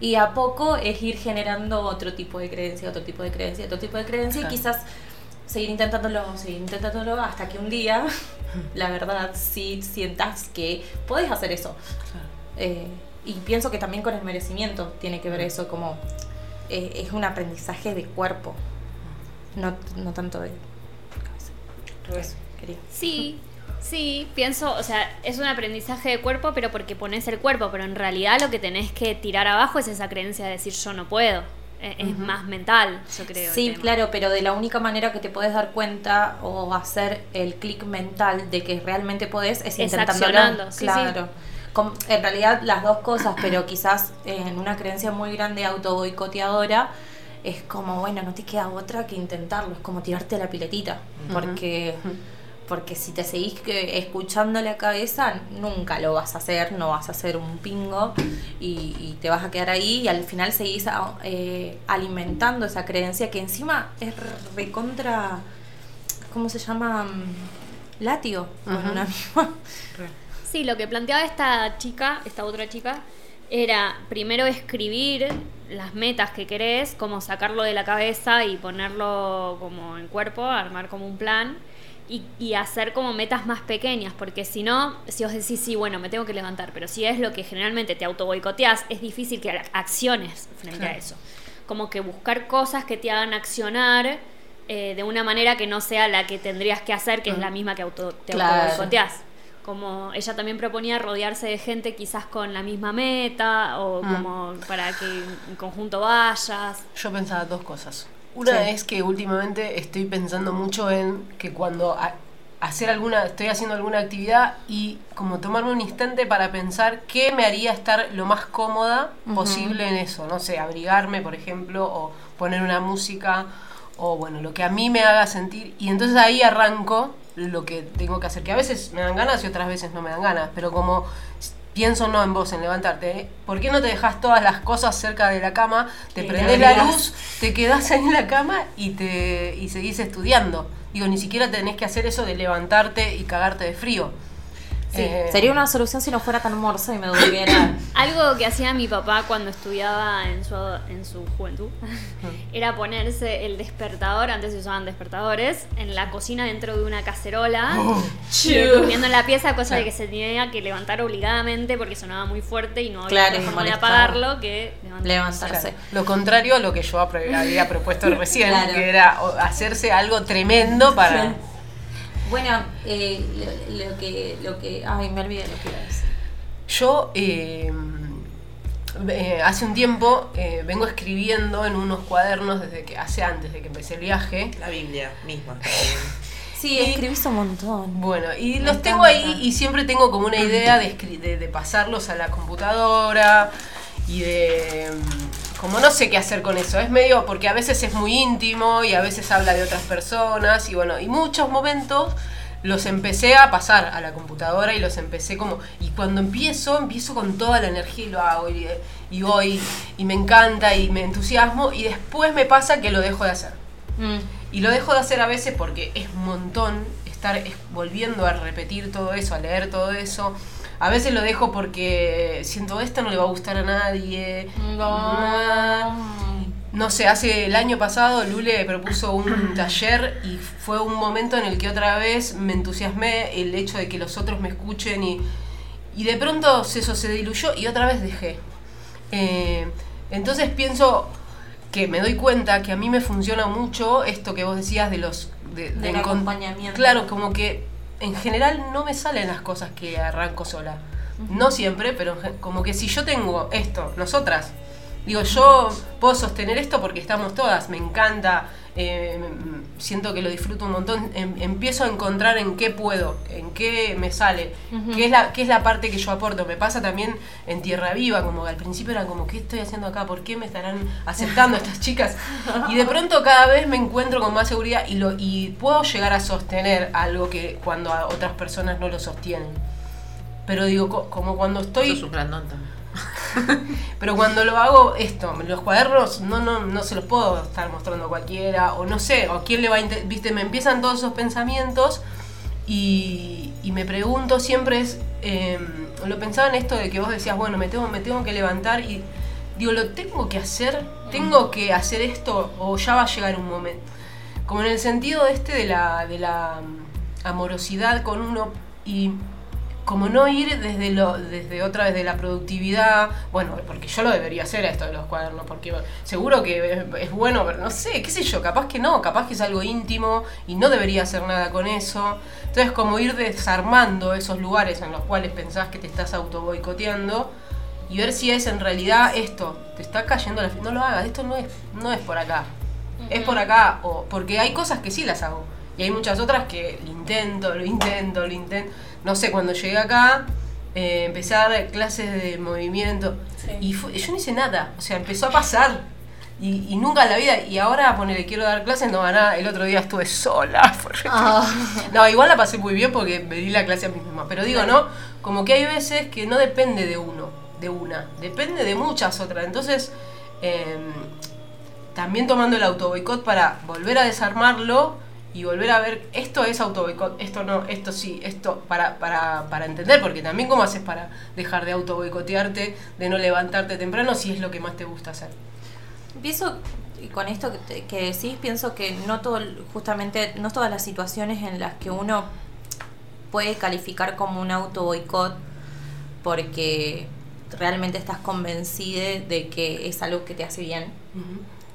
Y a poco es ir generando otro tipo de creencia, otro tipo de creencia, otro tipo de creencia Claro. y quizás seguir intentándolo, seguir intentándolo hasta que un día, (laughs) la verdad, sí sientas que puedes hacer eso. Eh, y pienso que también con el merecimiento tiene que ver eso, como eh, es un aprendizaje de cuerpo, no, no tanto de cabeza. Eso quería. Sí, sí, pienso, o sea, es un aprendizaje de cuerpo, pero porque pones el cuerpo, pero en realidad lo que tenés que tirar abajo es esa creencia de decir yo no puedo. Eh, Es más mental, yo creo. Sí, claro, pero de la única manera que te puedes dar cuenta o hacer el clic mental de que realmente podés es, Es intentándolo. sí, claro. En realidad las dos cosas, pero quizás en una creencia muy grande auto boicoteadora es como, bueno, no te queda otra que intentarlo, es como tirarte la piletita, porque porque si te seguís que- escuchando la cabeza, nunca lo vas a hacer, no vas a hacer un pingo y, y te vas a quedar ahí y al final seguís a- eh, alimentando esa creencia que encima es recontra, ¿cómo se llama? Mm, Látigo con Ujú. una misma. Sí, lo que planteaba esta chica, esta otra chica, era primero escribir las metas que querés, como sacarlo de la cabeza y ponerlo como en cuerpo, armar como un plan y, y hacer como metas más pequeñas, porque si no, si os decís, sí, bueno, me tengo que levantar, pero si es lo que generalmente te auto boicoteás, es difícil que acciones frente a eso. Como que buscar cosas que te hagan accionar eh, de una manera que no sea la que tendrías que hacer, que es la misma que auto, te Claro. boicoteás. Como ella también proponía rodearse de gente quizás con la misma meta o Mm. como para que en conjunto vayas. Yo pensaba dos cosas. Una Sí. es que últimamente estoy pensando mucho en que cuando hacer alguna, estoy haciendo alguna actividad y como tomarme un instante para pensar qué me haría estar lo más cómoda posible en eso. No sé, abrigarme, por ejemplo, o poner una música, o bueno, lo que a mí me haga sentir. Y entonces ahí arranco lo que tengo que hacer, que a veces me dan ganas y otras veces no me dan ganas, pero como pienso no en vos, en levantarte, ¿eh? ¿por qué no te dejas todas las cosas cerca de la cama, te prendes la luz, te quedás ahí en la cama y te y seguís estudiando? Digo, ni siquiera tenés que hacer eso de levantarte y cagarte de frío. Sí, Eh, sería una solución si no fuera tan morsa y me durmiera. (coughs) Algo que hacía mi papá cuando estudiaba en su, en su juventud (laughs) era ponerse el despertador, antes se usaban despertadores, en la cocina dentro de una cacerola, (gasps) y durmiendo en la pieza, cosa de que se tenía que levantar obligadamente porque sonaba muy fuerte y no había Claro, forma de apagarlo que levantarse. Levantarse. Claro, Lo contrario a lo que yo había propuesto (laughs) recién, Claro. que era hacerse algo tremendo para... Bueno, eh, lo, lo que, lo que. Ay, me olvidé lo que iba a decir. Yo eh, eh, hace un tiempo eh, vengo escribiendo en unos cuadernos desde que hace antes de que empecé el viaje. La Biblia misma. (laughs) Sí, Y- escribís un montón. Bueno, y Me los tengo ahí y siempre tengo como una idea de, escri- de, de pasarlos a la computadora y de... Como no sé qué hacer con eso, es medio porque a veces es muy íntimo y a veces habla de otras personas y bueno, y muchos momentos los empecé a pasar a la computadora y los empecé como... Y cuando empiezo, empiezo con toda la energía y lo hago y, y voy y me encanta y me entusiasmo y después me pasa que lo dejo de hacer. Mm. Y lo dejo de hacer a veces porque es un montón estar es- volviendo a repetir todo eso, a leer todo eso. A veces lo dejo porque siento esto no le va a gustar a nadie. No sé, hace el año pasado Lule propuso un taller y fue un momento en el que otra vez me entusiasmé el hecho de que los otros me escuchen y, y de pronto eso se diluyó y otra vez dejé. Eh, entonces pienso que me doy cuenta que a mí me funciona mucho esto que vos decías de los... De, de Del acompañamiento. Claro, como que en general no me salen las cosas que arranco sola. No siempre, pero como que si yo tengo esto, nosotras, digo, yo puedo sostener esto porque estamos todas, me encanta, eh, siento que lo disfruto un montón, em- empiezo a encontrar en qué puedo, en qué me sale, qué, es la, qué es la parte que yo aporto. Me pasa también en Tierra Viva, como que al principio era como, ¿qué estoy haciendo acá? ¿Por qué me estarán aceptando estas chicas? Y de pronto cada vez me encuentro con más seguridad y, lo, y puedo llegar a sostener algo que cuando a otras personas no lo sostienen. Pero digo, co- como cuando estoy... Sos un grandón también. Pero cuando lo hago esto, los cuadernos no, no, no se los puedo estar mostrando a cualquiera, o no sé, o quién le va a... Viste, me empiezan todos esos pensamientos y, me pregunto siempre es... eh, lo pensaba en esto de que vos decías, bueno, me tengo, me tengo que levantar y digo, ¿lo tengo que hacer? ¿Tengo que hacer esto o ya va a llegar un momento? Como en el sentido este de la, de la mm, amorosidad con uno y como no ir desde lo desde otra vez de la productividad bueno porque yo lo debería hacer esto de los cuadernos porque seguro que es, es bueno pero no sé qué sé yo capaz que no capaz que es algo íntimo y no debería hacer nada con eso. Entonces como ir desarmando esos lugares en los cuales pensás que te estás auto boicoteando y ver si es en realidad esto te está cayendo la no lo hagas esto no es no es por acá. Es por acá o porque hay cosas que sí las hago y hay muchas otras que lo intento lo intento lo intento no sé cuando llegué acá eh, empecé a dar clases de movimiento y fue- yo no hice nada o sea empezó a pasar y, y nunca en la vida y ahora ponele quiero dar clases no nada el otro día estuve sola (laughs) triste. no igual la pasé muy bien porque me di la clase a mí misma pero digo no como que hay veces que no depende de uno de una depende de muchas otras. Entonces em, también tomando el auto boicot para volver a desarmarlo y volver a ver esto es auto esto no, esto sí, esto para, para, para entender, porque también cómo haces para dejar de auto boicotearte, de no levantarte temprano si es lo que más te gusta hacer. Pienso, y con esto que, que decís, pienso que no todo, justamente, no todas las situaciones en las que uno puede calificar como un auto boicot porque realmente estás convencida de que es algo que te hace bien,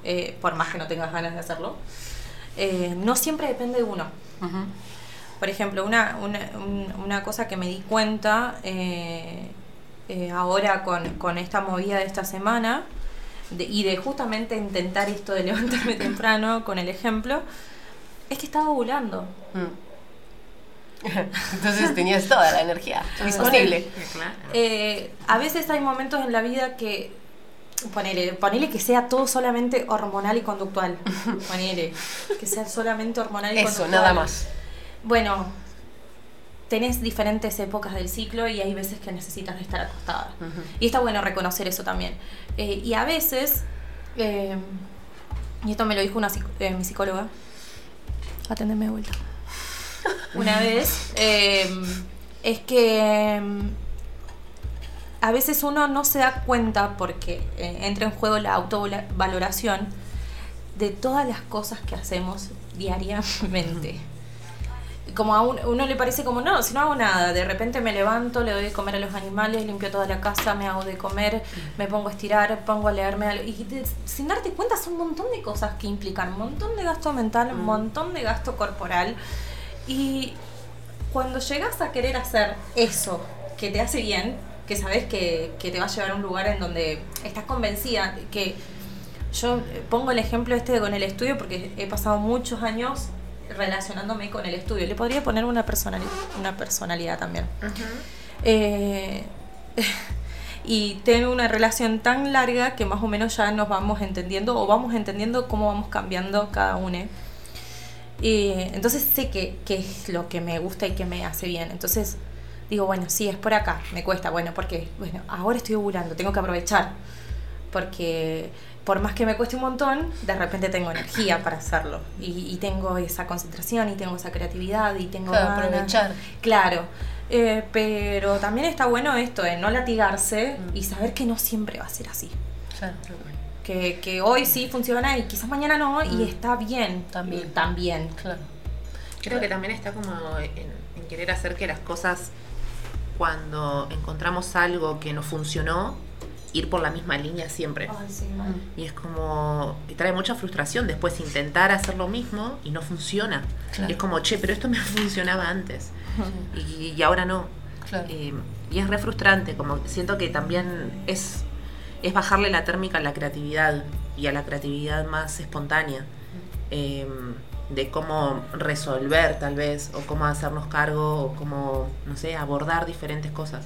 eh, por más que no tengas ganas de hacerlo, eh, no siempre depende de uno. Por ejemplo, una, una, un- una cosa que me di cuenta eh, eh, ahora con, con esta movida de esta semana de- y de justamente intentar esto de levantarme (laughs) temprano con el ejemplo, es que estaba ovulando. Mm. (laughs) Entonces tenías toda la energía (laughs) disponible. A veces hay momentos en la vida que, ponele, ponele que sea todo solamente hormonal y conductual. (laughs) Ponele, que sea solamente hormonal y Eso, conductual. nada más. Bueno, tenés diferentes épocas del ciclo y hay veces que necesitas estar acostada. Y está bueno reconocer eso también. Eh, y a veces, eh, y esto me lo dijo una eh, mi psicóloga, atendeme de vuelta. (laughs) Una vez, es que a veces uno no se da cuenta porque eh, entra en juego la autovaloración de todas las cosas que hacemos diariamente. Como a un- uno le parece como, no, si no hago nada, de repente me levanto, le doy de comer a los animales, limpio toda la casa, me hago de comer, me pongo a estirar, pongo a leerme algo. Y de- sin darte cuenta son un montón de cosas que implican, un montón de gasto mental, un montón de gasto corporal. Y cuando llegas a querer hacer eso que te hace bien, que sabes que, que te va a llevar a un lugar en donde estás convencida que yo pongo el ejemplo este con el estudio porque he pasado muchos años relacionándome con el estudio. Le podría poner una, personali- una personalidad también. Eh, (laughs) y tengo una relación tan larga que más o menos ya nos vamos entendiendo o vamos entendiendo cómo vamos cambiando cada uno. Y entonces sé que, que es lo que me gusta y que me hace bien. Entonces digo, bueno, sí, es por acá, me cuesta. Bueno, porque bueno, ahora estoy ovulando, tengo que aprovechar. Porque por más que me cueste un montón, de repente tengo energía para hacerlo. Y, y tengo esa concentración y tengo esa creatividad y tengo Claro, ganas. aprovechar. Claro. Eh, pero también está bueno esto de no latigarse Mm. y saber que no siempre va a ser así. Claro. Que, que hoy sí funciona y quizás mañana no, y Mm. está bien. También. También. Claro. Creo que también está como en, en querer hacer que las cosas, cuando encontramos algo que no funcionó, ir por la misma línea siempre. Ay, sí, mal. Y es como, y trae mucha frustración después intentar hacer lo mismo y no funciona. Claro. Y es como, che, pero esto me (laughs) funcionaba antes y, y ahora no. Claro. Eh, y es re frustrante, como siento que también es, es bajarle la térmica a la creatividad y a la creatividad más espontánea. Eh, de cómo resolver tal vez, o cómo hacernos cargo, o cómo, no sé, abordar diferentes cosas.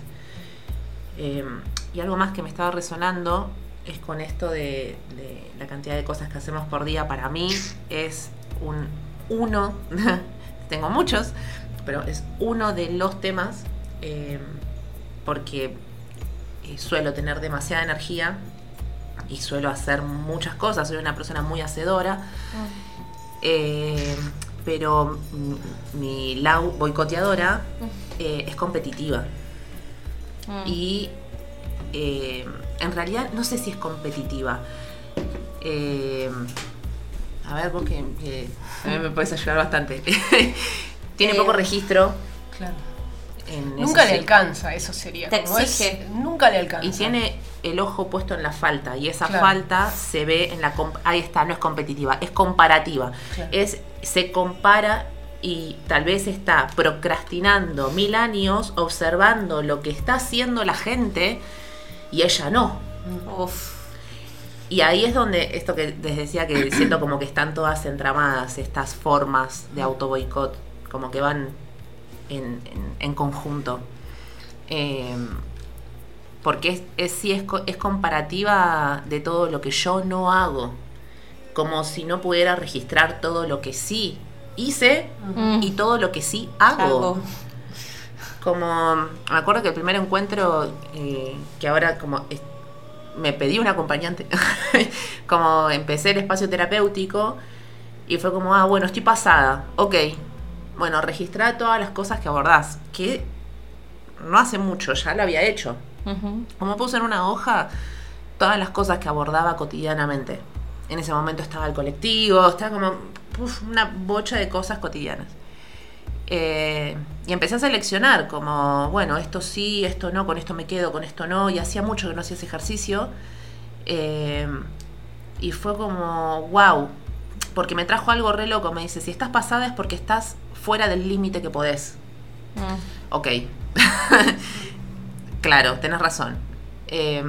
Eh, y algo más que me estaba resonando es con esto de, la cantidad de cosas que hacemos por día. Para mí es un uno, (laughs) tengo muchos, pero es uno de los temas eh, porque eh, suelo tener demasiada energía y suelo hacer muchas cosas. Soy una persona muy hacedora. Eh, pero mi Lau boicoteadora eh, es competitiva. Mm. Y eh, en realidad no sé si es competitiva. Eh, a ver, vos que, que también me puedes ayudar bastante. (laughs) Tiene poco registro. Claro. En Nunca le sí. alcanza, eso sería. Te como es- exige. nunca le alcanza. Y tiene el ojo puesto en la falta. Y esa Claro. falta se ve en la... Ahí está, no es competitiva, es comparativa. Claro. Es, se compara y tal vez está procrastinando mil años observando lo que está haciendo la gente y ella no. Uf. Y ahí es donde esto que les decía que siento como que están todas entramadas estas formas de auto boicot, como que van en, en- en conjunto. Eh, porque es, es, sí, es, es comparativa de todo lo que yo no hago. Como si no pudiera registrar todo lo que sí hice y todo lo que sí hago. Hago. Como, me acuerdo que el primer encuentro, eh, que ahora como es- me pedí un acompañante, (laughs) como empecé el espacio terapéutico, Y fue como, ah, bueno, estoy pasada. Ok. Bueno, registrar todas las cosas que abordás. Que no hace mucho, ya lo había hecho. Como puse en una hoja todas las cosas que abordaba cotidianamente. En ese momento estaba el colectivo, estaba como uf, una bocha de cosas cotidianas. Eh, y empecé a seleccionar como, bueno, esto sí, esto no, con esto me quedo, con esto no. Y hacía mucho que no hacía ese ejercicio. Eh, y fue como, wow, porque me trajo algo re loco. Me dice, si estás pasada es porque estás fuera del límite que podés. Mm. Ok. (laughs) claro, tenés razón. Eh,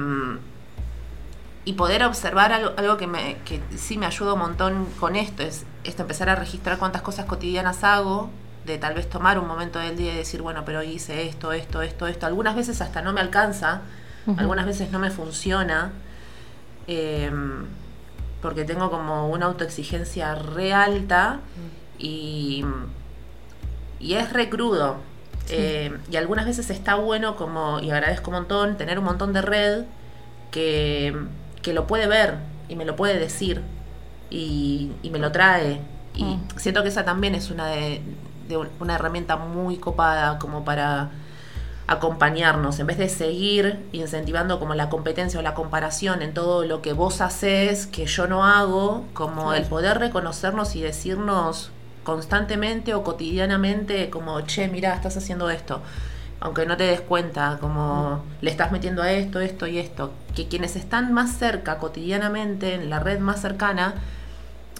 y poder observar algo, algo que, me, que sí me ayuda un montón con esto, es esto, empezar a registrar cuántas cosas cotidianas hago, de tal vez tomar un momento del día y decir, bueno, pero hice esto, esto, esto, esto. Algunas veces hasta no me alcanza, algunas veces no me funciona, eh, porque tengo como una autoexigencia re alta y, y es re crudo. Eh, y algunas veces está bueno como, y agradezco un montón, tener un montón de red que, que lo puede ver y me lo puede decir y, y me lo trae. Y Mm. siento que esa también es una de, de un- una herramienta muy copada como para acompañarnos, en vez de seguir incentivando como la competencia o la comparación en todo lo que vos haces que yo no hago, como el poder reconocernos y decirnos constantemente o cotidianamente como, che, mira, estás haciendo esto, aunque no te des cuenta, como le estás metiendo a esto, esto y esto, que quienes están más cerca cotidianamente, en la red más cercana,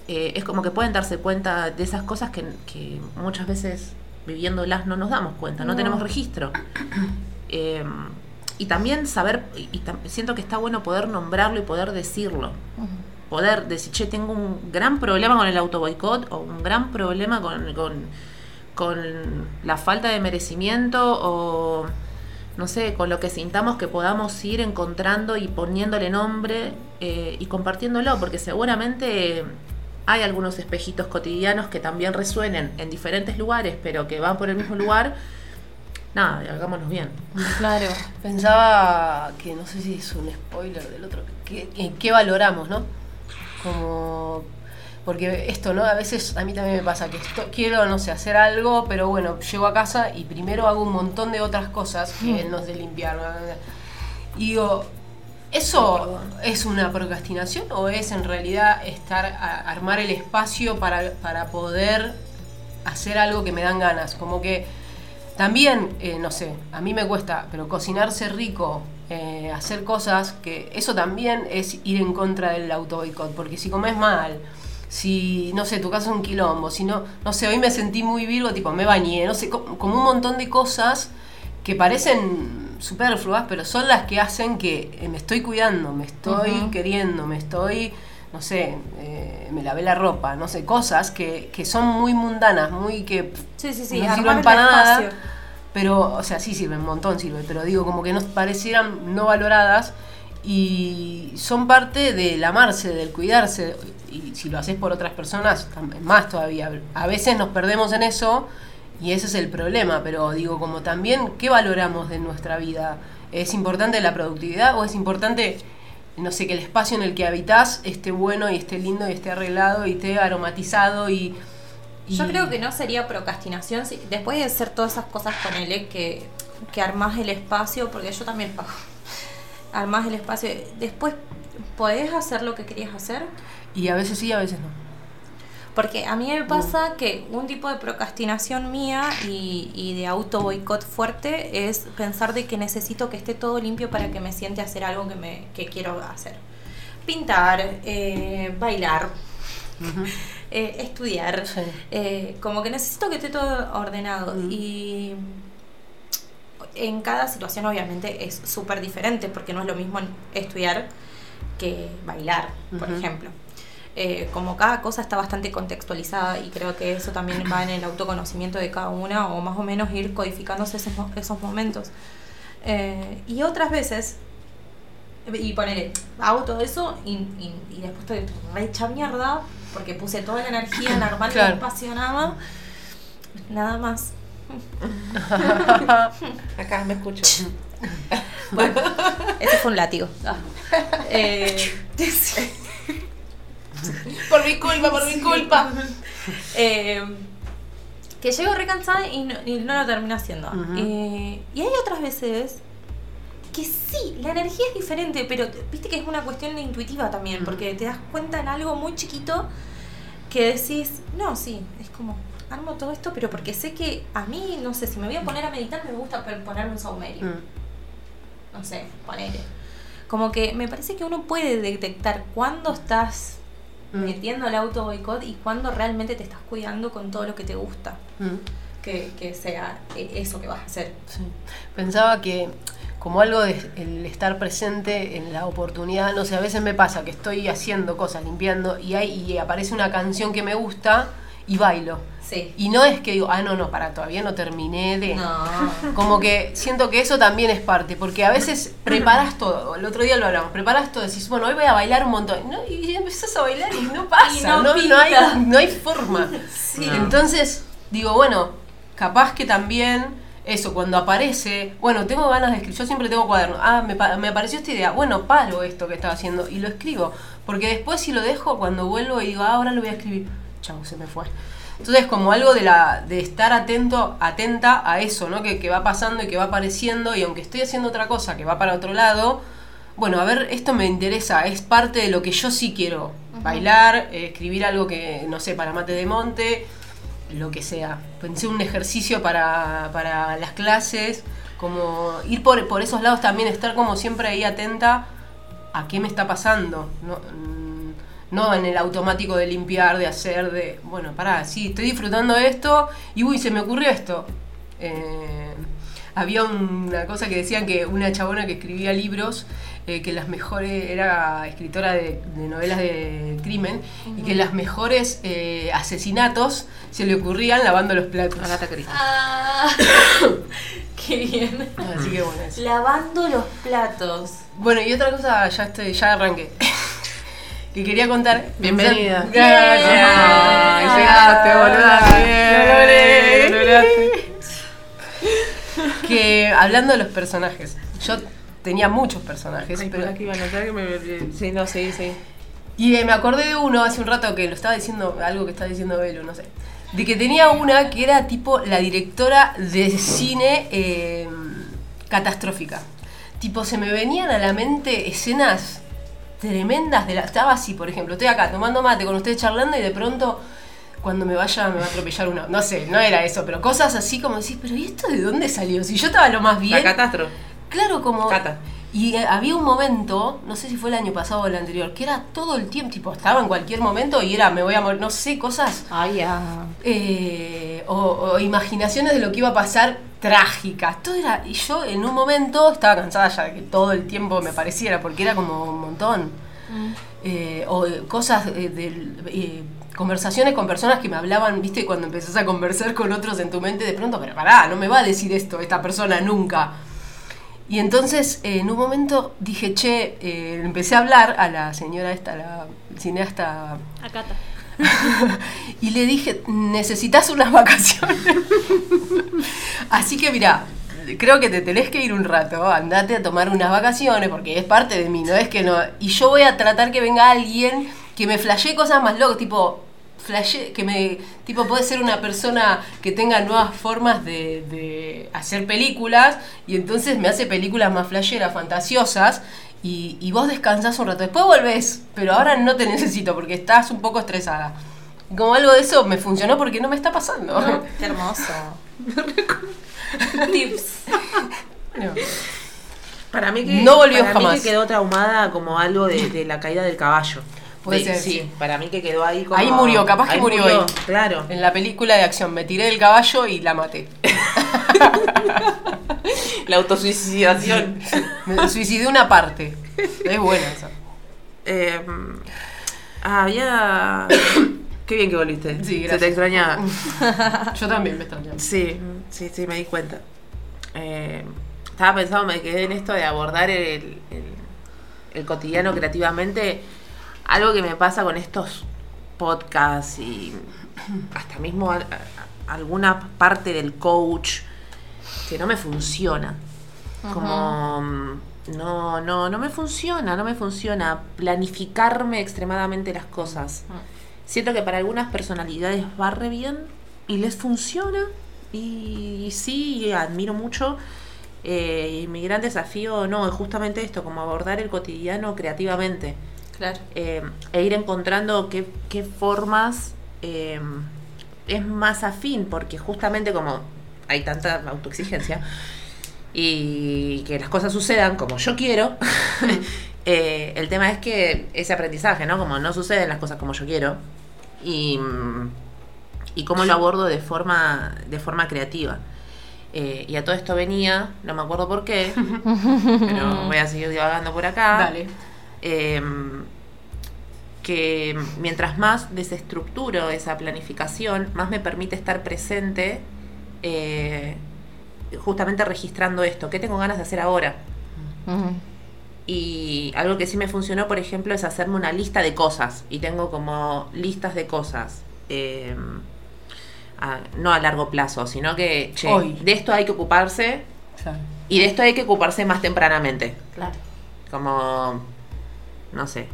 eh, es como que pueden darse cuenta de esas cosas que, que muchas veces viviéndolas no nos damos cuenta, no, tenemos registro. (coughs) Eh, y también saber, y, siento que está bueno poder nombrarlo y poder decirlo. Poder decir, che, tengo un gran problema con el auto boicot o un gran problema con, con, con la falta de merecimiento o no sé, con lo que sintamos que podamos ir encontrando y poniéndole nombre eh, y compartiéndolo, porque seguramente hay algunos espejitos cotidianos que también resuenen en diferentes lugares, pero que van por el mismo lugar. Nada, hagámonos bien. Claro. (laughs) Pensaba que no sé si es un spoiler del otro, que, que- ¿qué valoramos, no? Como. Porque esto, ¿no? A veces a mí también me pasa que esto, quiero, no sé, hacer algo, pero bueno, llego a casa y primero hago un montón de otras cosas que no sé limpiar. Y digo, ¿eso es una procrastinación o es en realidad estar a- armar el espacio para, para poder hacer algo que me dan ganas? Como que también, eh, no sé, a mí me cuesta, pero cocinarse rico, eh, hacer cosas, que eso también es ir en contra del auto boicot, porque si comes mal, si, no sé, tu casa es un quilombo, si no, no sé, hoy me sentí muy virgo, tipo, me bañé, no sé, co- como un montón de cosas que parecen superfluas, pero son las que hacen que eh, me estoy cuidando, me estoy queriendo, me estoy, no sé, eh, me lavé la ropa, no sé, cosas que, que son muy mundanas, muy que Sí, sí, sí. no sirven para nada. Pero, o sea, sí sirven, un montón sirve, pero digo, como que nos parecieran no valoradas y son parte del amarse, del cuidarse, y si lo haces por otras personas, más todavía. A veces nos perdemos en eso y ese es el problema, pero digo, como también, ¿qué valoramos de nuestra vida? ¿Es importante la productividad o es importante, no sé, que el espacio en el que habitas esté bueno y esté lindo y esté arreglado y esté aromatizado y... y- Yo creo que no sería procrastinación si, después de hacer todas esas cosas con él que, que armás el espacio, porque yo también pago. Armás el espacio. Después, ¿podés hacer lo que querías hacer? Y a veces sí, a veces no. Porque a mí me pasa que un tipo de procrastinación mía y, y de auto boicot fuerte es pensar de que necesito que esté todo limpio para que me siente a hacer algo que, me, que quiero hacer. Pintar, eh, bailar, eh, estudiar. Sí. Eh, como que necesito que esté todo ordenado. Y en cada situación obviamente es súper diferente porque no es lo mismo estudiar que bailar, por ejemplo. Eh, como cada cosa está bastante contextualizada y creo que eso también va en el autoconocimiento de cada una o más o menos ir codificándose esos, esos momentos. Eh, y otras veces, y ponerle, hago todo eso y, y, y después estoy re hecha mierda porque puse toda la energía (coughs) en armar Claro. y apasionaba. Nada más. (laughs) Acá me escucho. (laughs) Bueno, ese fue un látigo. (laughs) Eh, por mi culpa, por mi culpa. Eh, que llego recansada y no, y no lo termino haciendo. Eh, y hay otras veces que sí, la energía es diferente, pero viste que es una cuestión de intuitiva también, porque te das cuenta en algo muy chiquito que decís, no, sí, es como, armo todo esto, pero porque sé que a mí, no sé, si me voy a poner a meditar, me gusta ponerme un saumerio. Mm. No sé, ponele. Como que me parece que uno puede detectar cuándo estás Mm. metiendo el auto boicot y cuándo realmente te estás cuidando con todo lo que te gusta. Mm. Que, que sea eh, eso que vas a hacer. Sí. Pensaba que como algo de el estar presente en la oportunidad, no sé, a veces me pasa que estoy haciendo cosas, limpiando, y, hay, y aparece una canción que me gusta y bailo. Sí. Y no es que digo, ah, no, no, para, todavía no terminé de... No. Como que siento que eso también es parte, porque a veces preparas todo, el otro día lo hablamos, preparas todo, decís, bueno, hoy voy a bailar un montón, ¿no? y empezás a bailar y no pasa, Y no no, no pinta. hay, no hay forma. (laughs) Sí. Entonces, digo, bueno, capaz que también eso, cuando aparece, bueno, tengo ganas de escribir, yo siempre tengo cuaderno, ah, me, me apareció esta idea, bueno, paro esto que estaba haciendo y lo escribo, porque después si lo dejo, cuando vuelvo y digo, ah, ahora lo voy a escribir, chau, se me fue. Entonces, como algo de, la, de estar atento, atenta a eso, ¿no? Que, que va pasando y que va apareciendo, y aunque estoy haciendo otra cosa que va para otro lado, bueno, a ver, esto me interesa, es parte de lo que yo sí quiero. Bailar, eh, escribir algo que, no sé, para mate de monte, lo que sea. Pensé un ejercicio para, para las clases, como ir por, por esos lados también, estar como siempre ahí atenta a qué me está pasando. No, mm, no en el automático de limpiar, de hacer, de, bueno, pará, sí, estoy disfrutando esto y uy, se me ocurrió esto. Eh, había una cosa que decían que una chabona que escribía libros, eh, que las mejores, era escritora de, de novelas de crimen, y que las mejores eh, asesinatos se le ocurrían lavando los platos. Agatha Christie. Ah, (coughs) qué bien. Así que bueno, eso. Lavando los platos. Bueno, y otra cosa, ya estoy, ya arranqué. (laughs) que quería contar. Bienvenida. Gracias. Llegaste, boluda. Bien, hablando de los personajes, yo tenía muchos personajes, Ay, pero iba a notar que me. Sí, no, sí, sí. Y eh, me acordé de uno hace un rato que lo estaba diciendo, algo que estaba diciendo Belu, no sé. De que tenía una que era tipo la directora de cine eh, catastrófica. Tipo, se me venían a la mente escenas tremendas de la. Estaba así, por ejemplo, estoy acá tomando mate con ustedes charlando y de pronto. Cuando me vaya me va a atropellar una. No sé, no era eso, pero cosas así como decís, pero ¿y esto de dónde salió? Si yo estaba lo más bien. La catastro. Claro, como. Cata. Y eh, había un momento, no sé si fue el año pasado o el anterior, que era todo el tiempo, tipo, estaba en cualquier momento y era, me voy a morir, no sé, cosas. Ay, ya. eh, o, o imaginaciones de lo que iba a pasar trágicas. Todo era. Y yo en un momento estaba cansada ya de que todo el tiempo me pareciera, porque era como un montón. Eh, o eh, cosas eh, del. Conversaciones con personas que me hablaban, viste, cuando empezás a conversar con otros en tu mente, de pronto, pero pará, no me va a decir esto esta persona nunca. Y entonces, eh, en un momento dije, che, eh, empecé a hablar a la señora esta, la cineasta, Acá está. (laughs) y le dije, necesitas unas vacaciones. (laughs) Así que mira, creo que te tenés que ir un rato, andate a tomar unas vacaciones, porque es parte de mí, no es que no. Y yo voy a tratar que venga alguien que me flashee cosas más locas, tipo, flashee, que me, tipo, puede ser una persona que tenga nuevas formas de, de hacer películas, y entonces me hace películas más flasheras, fantasiosas. Y, y vos descansás un rato, después volvés, pero ahora no te (laughs) necesito porque estás un poco estresada. Y como algo de eso me funcionó porque no me está pasando. (laughs) Qué hermoso. (laughs) Tips. Bueno, Para mí que, No volvió para mí jamás. que quedó traumada como algo de, de la caída del caballo. Puede De- ser, sí, sí. para mí que quedó ahí como... Ahí murió, capaz que murió ahí. Claro. en la película de acción me tiré del caballo y la maté. (laughs) La autosuicidación. Me suicidé una parte. Es buena esa. Eh, ah, había... (coughs) Qué bien que volviste. Sí, Se te extrañaba. (laughs) Yo también me extrañaba. Sí, sí, sí, me di cuenta. Eh, estaba pensando, me quedé en esto de abordar el, el- el cotidiano creativamente. Algo que me pasa con estos podcasts y hasta mismo a- alguna parte del coach que no me funciona. Como mm, no, no, no me funciona, no me funciona planificarme extremadamente las cosas. Siento que para algunas personalidades va re bien y les funciona. Y sí, admiro mucho. Eh, y mi gran desafío no es justamente esto, como abordar el cotidiano creativamente. Claro. Eh, e ir encontrando qué, qué formas eh, es más afín, porque justamente como hay tanta autoexigencia y que las cosas sucedan como yo quiero, (laughs) eh, el tema es que ese aprendizaje, ¿no? Como no suceden las cosas como yo quiero y, y cómo lo abordo de forma, de forma creativa. Eh, y a todo esto venía, no me acuerdo por qué, (laughs) pero voy a seguir divagando por acá. Dale. Eh, que mientras más desestructuro esa planificación, más me permite estar presente, eh, justamente registrando esto, ¿qué tengo ganas de hacer ahora? Y algo que sí me funcionó, por ejemplo, es hacerme una lista de cosas. Y tengo como listas de cosas. eh, a- no a largo plazo, sino que, che, Hoy. de esto hay que ocuparse Claro. y de esto hay que ocuparse más tempranamente. Claro. Como, no sé,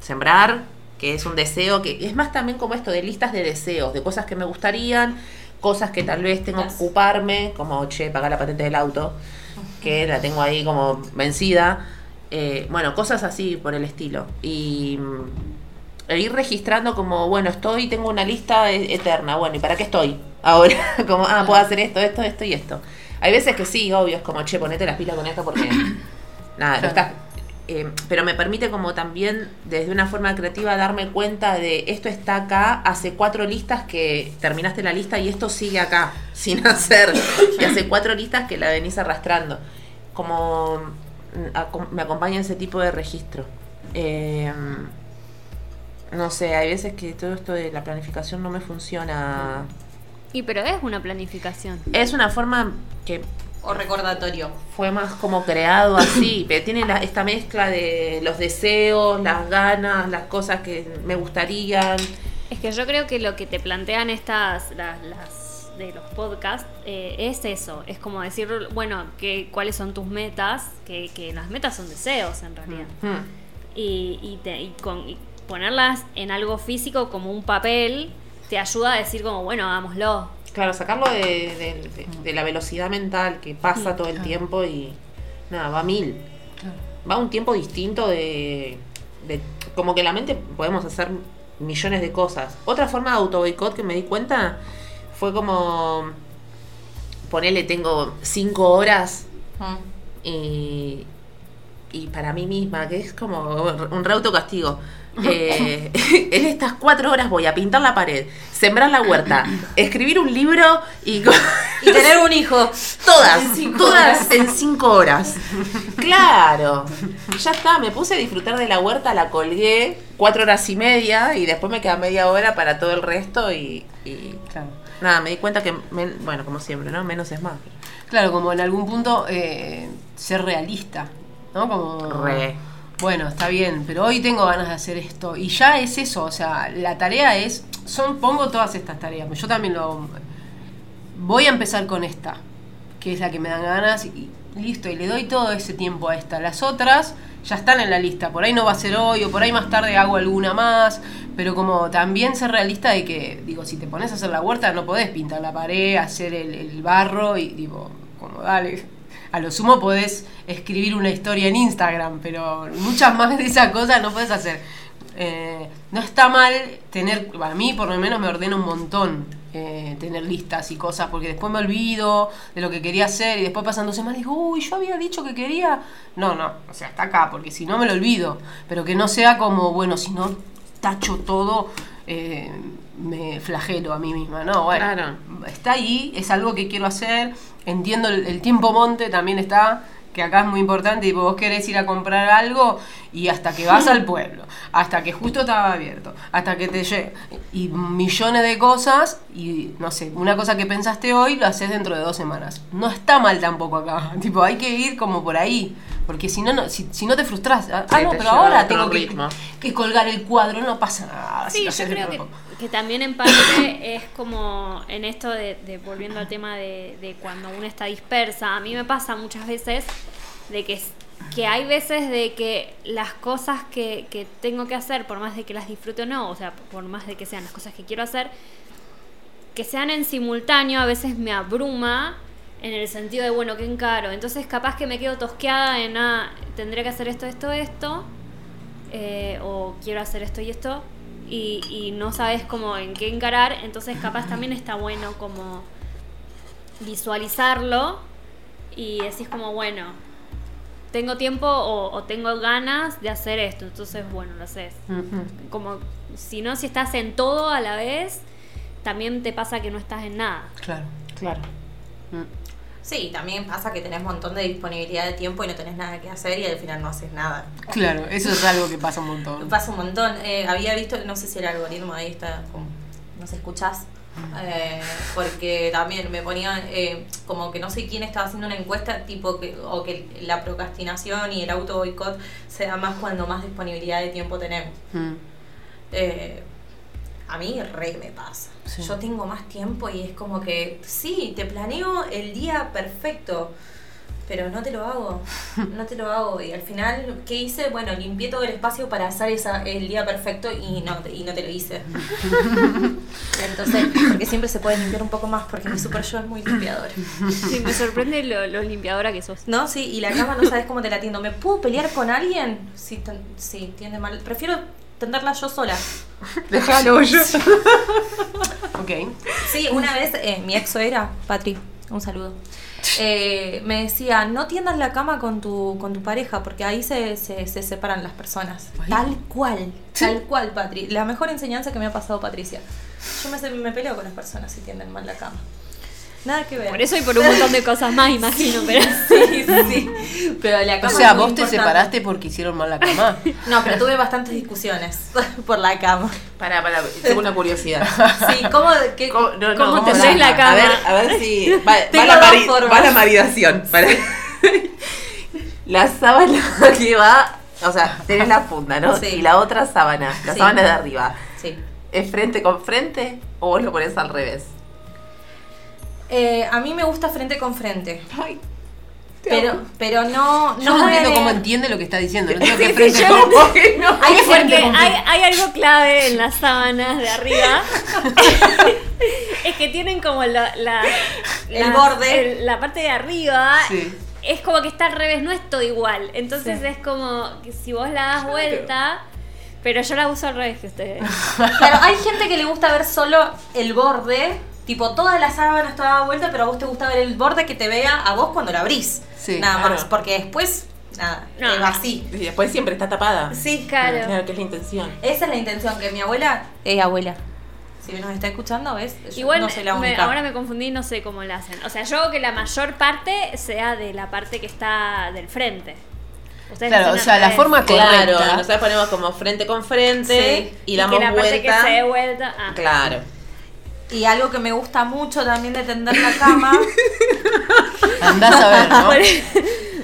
sembrar, que es un deseo, que es más también como esto de listas de deseos, de cosas que me gustarían, cosas que tal vez tengo que ocuparme, como, che, pagar la patente del auto, que la tengo ahí como vencida. Eh, bueno, cosas así por el estilo. Y mm, e ir registrando como, bueno, estoy, tengo una lista e- eterna, bueno, ¿y para qué estoy? Ahora, (laughs) como, ah, puedo hacer esto, esto, esto y esto. Hay veces que sí, obvio, es como, che, ponete las pilas con esto porque, nada, no estás... eh, pero me permite como también, desde una forma creativa, darme cuenta de esto está acá, hace cuatro listas que terminaste la lista y esto sigue acá, (laughs) sin hacer. Y hace cuatro listas que la venís arrastrando. Como mm, me acompaña ese tipo de registro. Eh, no sé, hay veces que todo esto de la planificación no me funciona. Y pero es una planificación. Es una forma que O recordatorio. fue más como creado así, (coughs) pero tiene la- esta mezcla de los deseos, las ganas, las cosas que me gustarían. Es que yo creo que lo que te plantean estas, las, las de los podcasts, eh, es eso. Es como decir, bueno, que, cuáles son tus metas, que, que las metas son deseos en realidad. Hmm. Y, y te- y con, y ponerlas en algo físico como un papel te ayuda a decir como, bueno, hagámoslo. Claro, sacarlo de, de- de- de la velocidad mental que pasa todo el tiempo y nada, va a mil. Va a un tiempo distinto de, Como que la mente podemos hacer millones de cosas. Otra forma de auto boicot que me di cuenta fue como. Ponele, tengo cinco horas y, y para mí misma, que es como un re autocastigo. Eh, (laughs) en estas cuatro horas voy a pintar la pared, sembrar la huerta, escribir un libro y, tener un hijo. (laughs) todas, En cinco todas horas. en cinco horas. Claro, ya está, me puse a disfrutar de la huerta, la colgué cuatro horas y media y después me queda media hora para todo el resto y, y Claro. nada, me di cuenta que, men- bueno, como siempre, ¿no? Menos es más. Claro, como en algún punto eh, ser realista, ¿no? Como... Re. Bueno, está bien, pero hoy tengo ganas de hacer esto. Y ya es eso, o sea, la tarea es, son, pongo todas estas tareas, yo también lo... Voy a empezar con esta, que es la que me dan ganas, y listo, y le doy todo ese tiempo a esta. Las otras ya están en la lista, por ahí no va a ser hoy, o por ahí más tarde hago alguna más, pero como también ser realista de que, digo, si te pones a hacer la huerta no podés pintar la pared, hacer el, el barro, y digo, como dale, a lo sumo podés escribir una historia en Instagram, pero muchas más de esas cosas no podés hacer. Eh, no está mal tener, a mí por lo menos me ordena un montón eh, tener listas y cosas, porque después me olvido de lo que quería hacer y después pasan dos semanas digo, uy, yo había dicho que quería. No, no, o sea, está acá, porque si no me lo olvido, pero que no sea como, bueno, si no tacho todo, eh, me flagelo a mí misma, no, bueno, Claro. está ahí, es algo que quiero hacer, entiendo el, el tiempo monte también está, que acá es muy importante, y vos querés ir a comprar algo y hasta que vas al pueblo, hasta que justo estaba abierto, hasta que te llega, y millones de cosas, y no sé, una cosa que pensaste hoy lo haces dentro de dos semanas. No está mal tampoco acá, (laughs) tipo, hay que ir como por ahí, porque si no, no si, si no te frustras, ah, Sí, no, te pero ahora tengo que, ritmo. que colgar el cuadro, no pasa nada. Sí, yo creo que, que también en parte (coughs) es como en esto de, de volviendo al tema de, de cuando uno está dispersa. A mí me pasa muchas veces de que que hay veces de que las cosas que, que tengo que hacer, por más de que las disfrute o no, o sea, por más de que sean las cosas que quiero hacer, que sean en simultáneo a veces me abruma en el sentido de, bueno, ¿qué encaro? Entonces capaz que me quedo tosqueada en, ah, tendría que hacer esto, esto, esto, eh, o quiero hacer esto y esto, y, y no sabes cómo en qué encarar, entonces capaz también está bueno como visualizarlo y decís como, bueno, tengo tiempo o, o tengo ganas de hacer esto, entonces bueno, lo haces. Como, si no, si estás en todo a la vez, también te pasa que no estás en nada. Claro. Claro. Mm. Sí, también pasa que tenés un montón de disponibilidad de tiempo y no tenés nada que hacer y al final no haces nada. Claro, eso es algo que pasa un montón. (laughs) Pasa un montón. Eh, había visto, no sé si el algoritmo ahí está, como, no sé, escuchás. Eh, porque también me ponían eh, como que no sé quién estaba haciendo una encuesta tipo que o que la procrastinación y el auto boicot se da más cuando más disponibilidad de tiempo tenemos Mm. A mí re me pasa. Sí. Yo tengo más tiempo y es como que, sí, te planeo el día perfecto, pero no te lo hago. (laughs) No te lo hago. Y al final, ¿qué hice? Bueno, limpié todo el espacio para hacer esa, el día perfecto y no, te- y no te lo hice. (laughs) Entonces, porque siempre se puede limpiar un poco más porque mi super yo es muy limpiador. Sí, me sorprende lo, lo limpiadora que sos. No, sí, y la cama no sabes cómo te la atiendo. ¿Me puedo pelear con alguien? Sí, sí, tiende mal. Prefiero tenderla yo sola. (laughs) Déjalo yo. (laughs) Ok. Sí, una vez eh, mi ex era, Patri, un saludo. eh, me decía, no tiendas la cama con tu, con tu pareja, porque ahí se, se, se separan las personas. Tal cual, tal cual, Patri. La mejor enseñanza que me ha pasado Patricia. Yo me, me peleo con las personas si tienden mal la cama. Nada que ver. Por eso y por un montón de cosas más, imagino, pero... Sí, sí. (laughs) Pero la O cama sea, es muy vos te importante. separaste porque hicieron mal la cama. (laughs) No, pero tuve bastantes discusiones (laughs) por la cama. Para, para, tengo una curiosidad. Sí, ¿cómo? qué- ¿Cómo, no, no, ¿Cómo vamos tendés a- la cama? A ver, a ver si va, va la, mari- va la maridación. Para- la sábana que va, o sea, tenés la funda, ¿no? Sí. Y la otra sábana, la Sí. sábana de arriba. Sí. ¿Es frente con frente o vos lo pones al revés? Eh, a mí me gusta frente con frente. Ay, Pero, pero no, Yo no entiendo cómo entiende lo que está diciendo. No entiendo qué Sí, frente yo no con-. Hay frente Porque con hay, frente. hay algo clave en las sábanas de arriba. (laughs) es que tienen como la, la- El la- borde. el- la parte de arriba. Sí. Es como que está al revés, no es todo igual. Entonces Sí. es como que si vos la das vuelta. Pero yo la uso al revés que ustedes. Claro, hay gente que le gusta ver solo el borde, tipo toda la sábana está dada vuelta, pero a vos te gusta ver el borde que te vea a vos cuando la abrís. Sí, nada claro. más, porque después, nada, No. es así. Y después siempre está tapada. Sí, Claro. Claro, que es la intención. Esa es la intención, que mi abuela es abuela. Si nos está escuchando, ¿ves? Yo Igual no soy la me- ahora me confundí, no sé cómo la hacen. O sea, yo hago que la mayor parte sea de la parte que está del frente. Ustedes Claro, o sea, la forma Claro, correcta. nosotros ponemos como frente con frente Sí. y, Y damos que la parte vuelta. que se dé vuelta. ah. Claro. Y algo que me gusta mucho también de tender la cama. (laughs) Andás a ver, ¿no? Pare-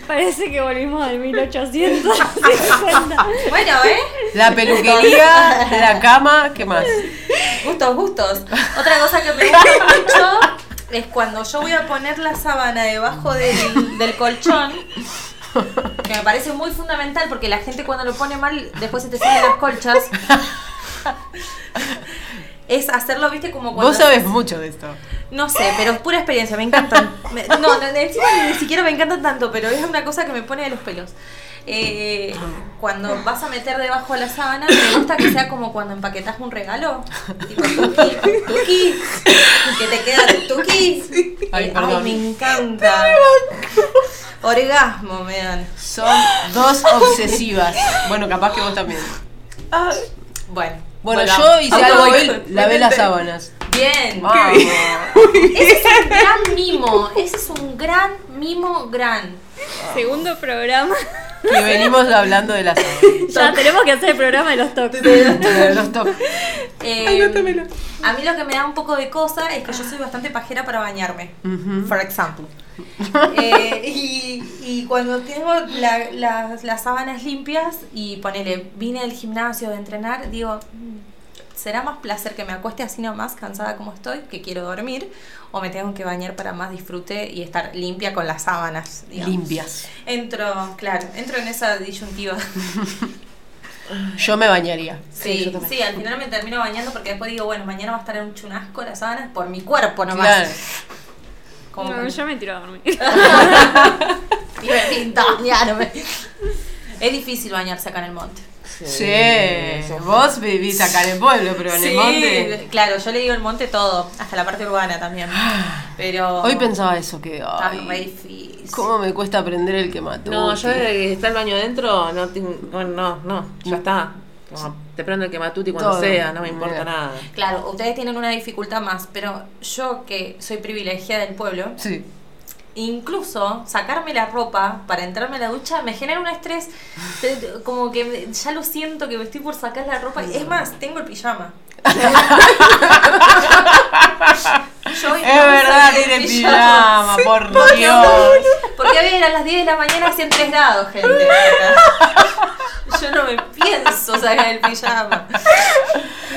Parece que volvimos al 1850. bueno, ¿eh? La peluquería, la cama, ¿qué más? Gustos, gustos. Otra cosa que me gusta mucho es cuando yo voy a poner la sábana debajo del, del colchón. Que me parece muy fundamental porque la gente cuando lo pone mal después se te salen las colchas. Es hacerlo, viste, como cuando. Vos sabés mucho de esto. No sé, pero es pura experiencia, me encantan. Me- no, no, encima ni, siquiera me encantan tanto, pero es una cosa que me pone de los pelos. Eh, cuando vas a meter debajo de la sábana, me gusta que sea como cuando empaquetas un regalo. Tipo tuki, tuki, que te queda tuki. Ay, Eh, perdón. me encanta. Orgasmo me dan. Son dos obsesivas. Bueno, capaz que vos también. Bueno. Bueno, yo hice algo lavé las sábanas. Bien. Vamos. Ese es un gran mimo. Ese es un gran mimo, gran. Segundo programa. Que venimos hablando de las sábanas. (laughs) Ya tenemos que hacer el programa de los toques. De los toques. Eh, a mí lo que me da un poco de cosa es que yo soy bastante pajera para bañarme, Ujú. por ejemplo. (laughs) Eh, y, y cuando tengo la- las- las sábanas limpias y ponele, vine del gimnasio de entrenar, digo, "Mm, será más placer que me acueste así nomás, cansada como estoy, que quiero dormir, o me tengo que bañar para más disfrute y estar limpia con las sábanas. digamos. Limpias. Entro, claro, entro en esa disyuntiva. (laughs) Yo me bañaría. Sí, sí, al final me termino bañando porque después digo, bueno, mañana va a estar en un chunasco las sábanas por mi cuerpo nomás. Claro. Como No, yo me tiro a dormir. y me pinta bañarme. Es difícil bañarse acá en el monte. Sí, vos vivís acá en el pueblo, pero en el monte. Claro, yo le digo el monte todo, hasta la parte urbana también. Pero. Hoy pensaba eso, que. Está Ay, re difícil. ¿Cómo me cuesta aprender el que mató? No, yo desde que está el baño dentro, no, tengo- no, no, no, ya está. Como, te prendo el quematuti cuando Todo. sea, no me importa nada. Claro, ustedes tienen una dificultad más, pero yo que soy privilegiada del pueblo, Sí. incluso sacarme la ropa para entrarme a la ducha me genera un estrés, como que ya lo siento que me estoy por sacar la ropa. Es más, tengo el pijama. (laughs) Yo hoy Es no me verdad, tiene pijama, por Dios. Porque a ver, a las 10 de la mañana hacían 3 grados, gente. (laughs) Yo no me pienso sacar el pijama.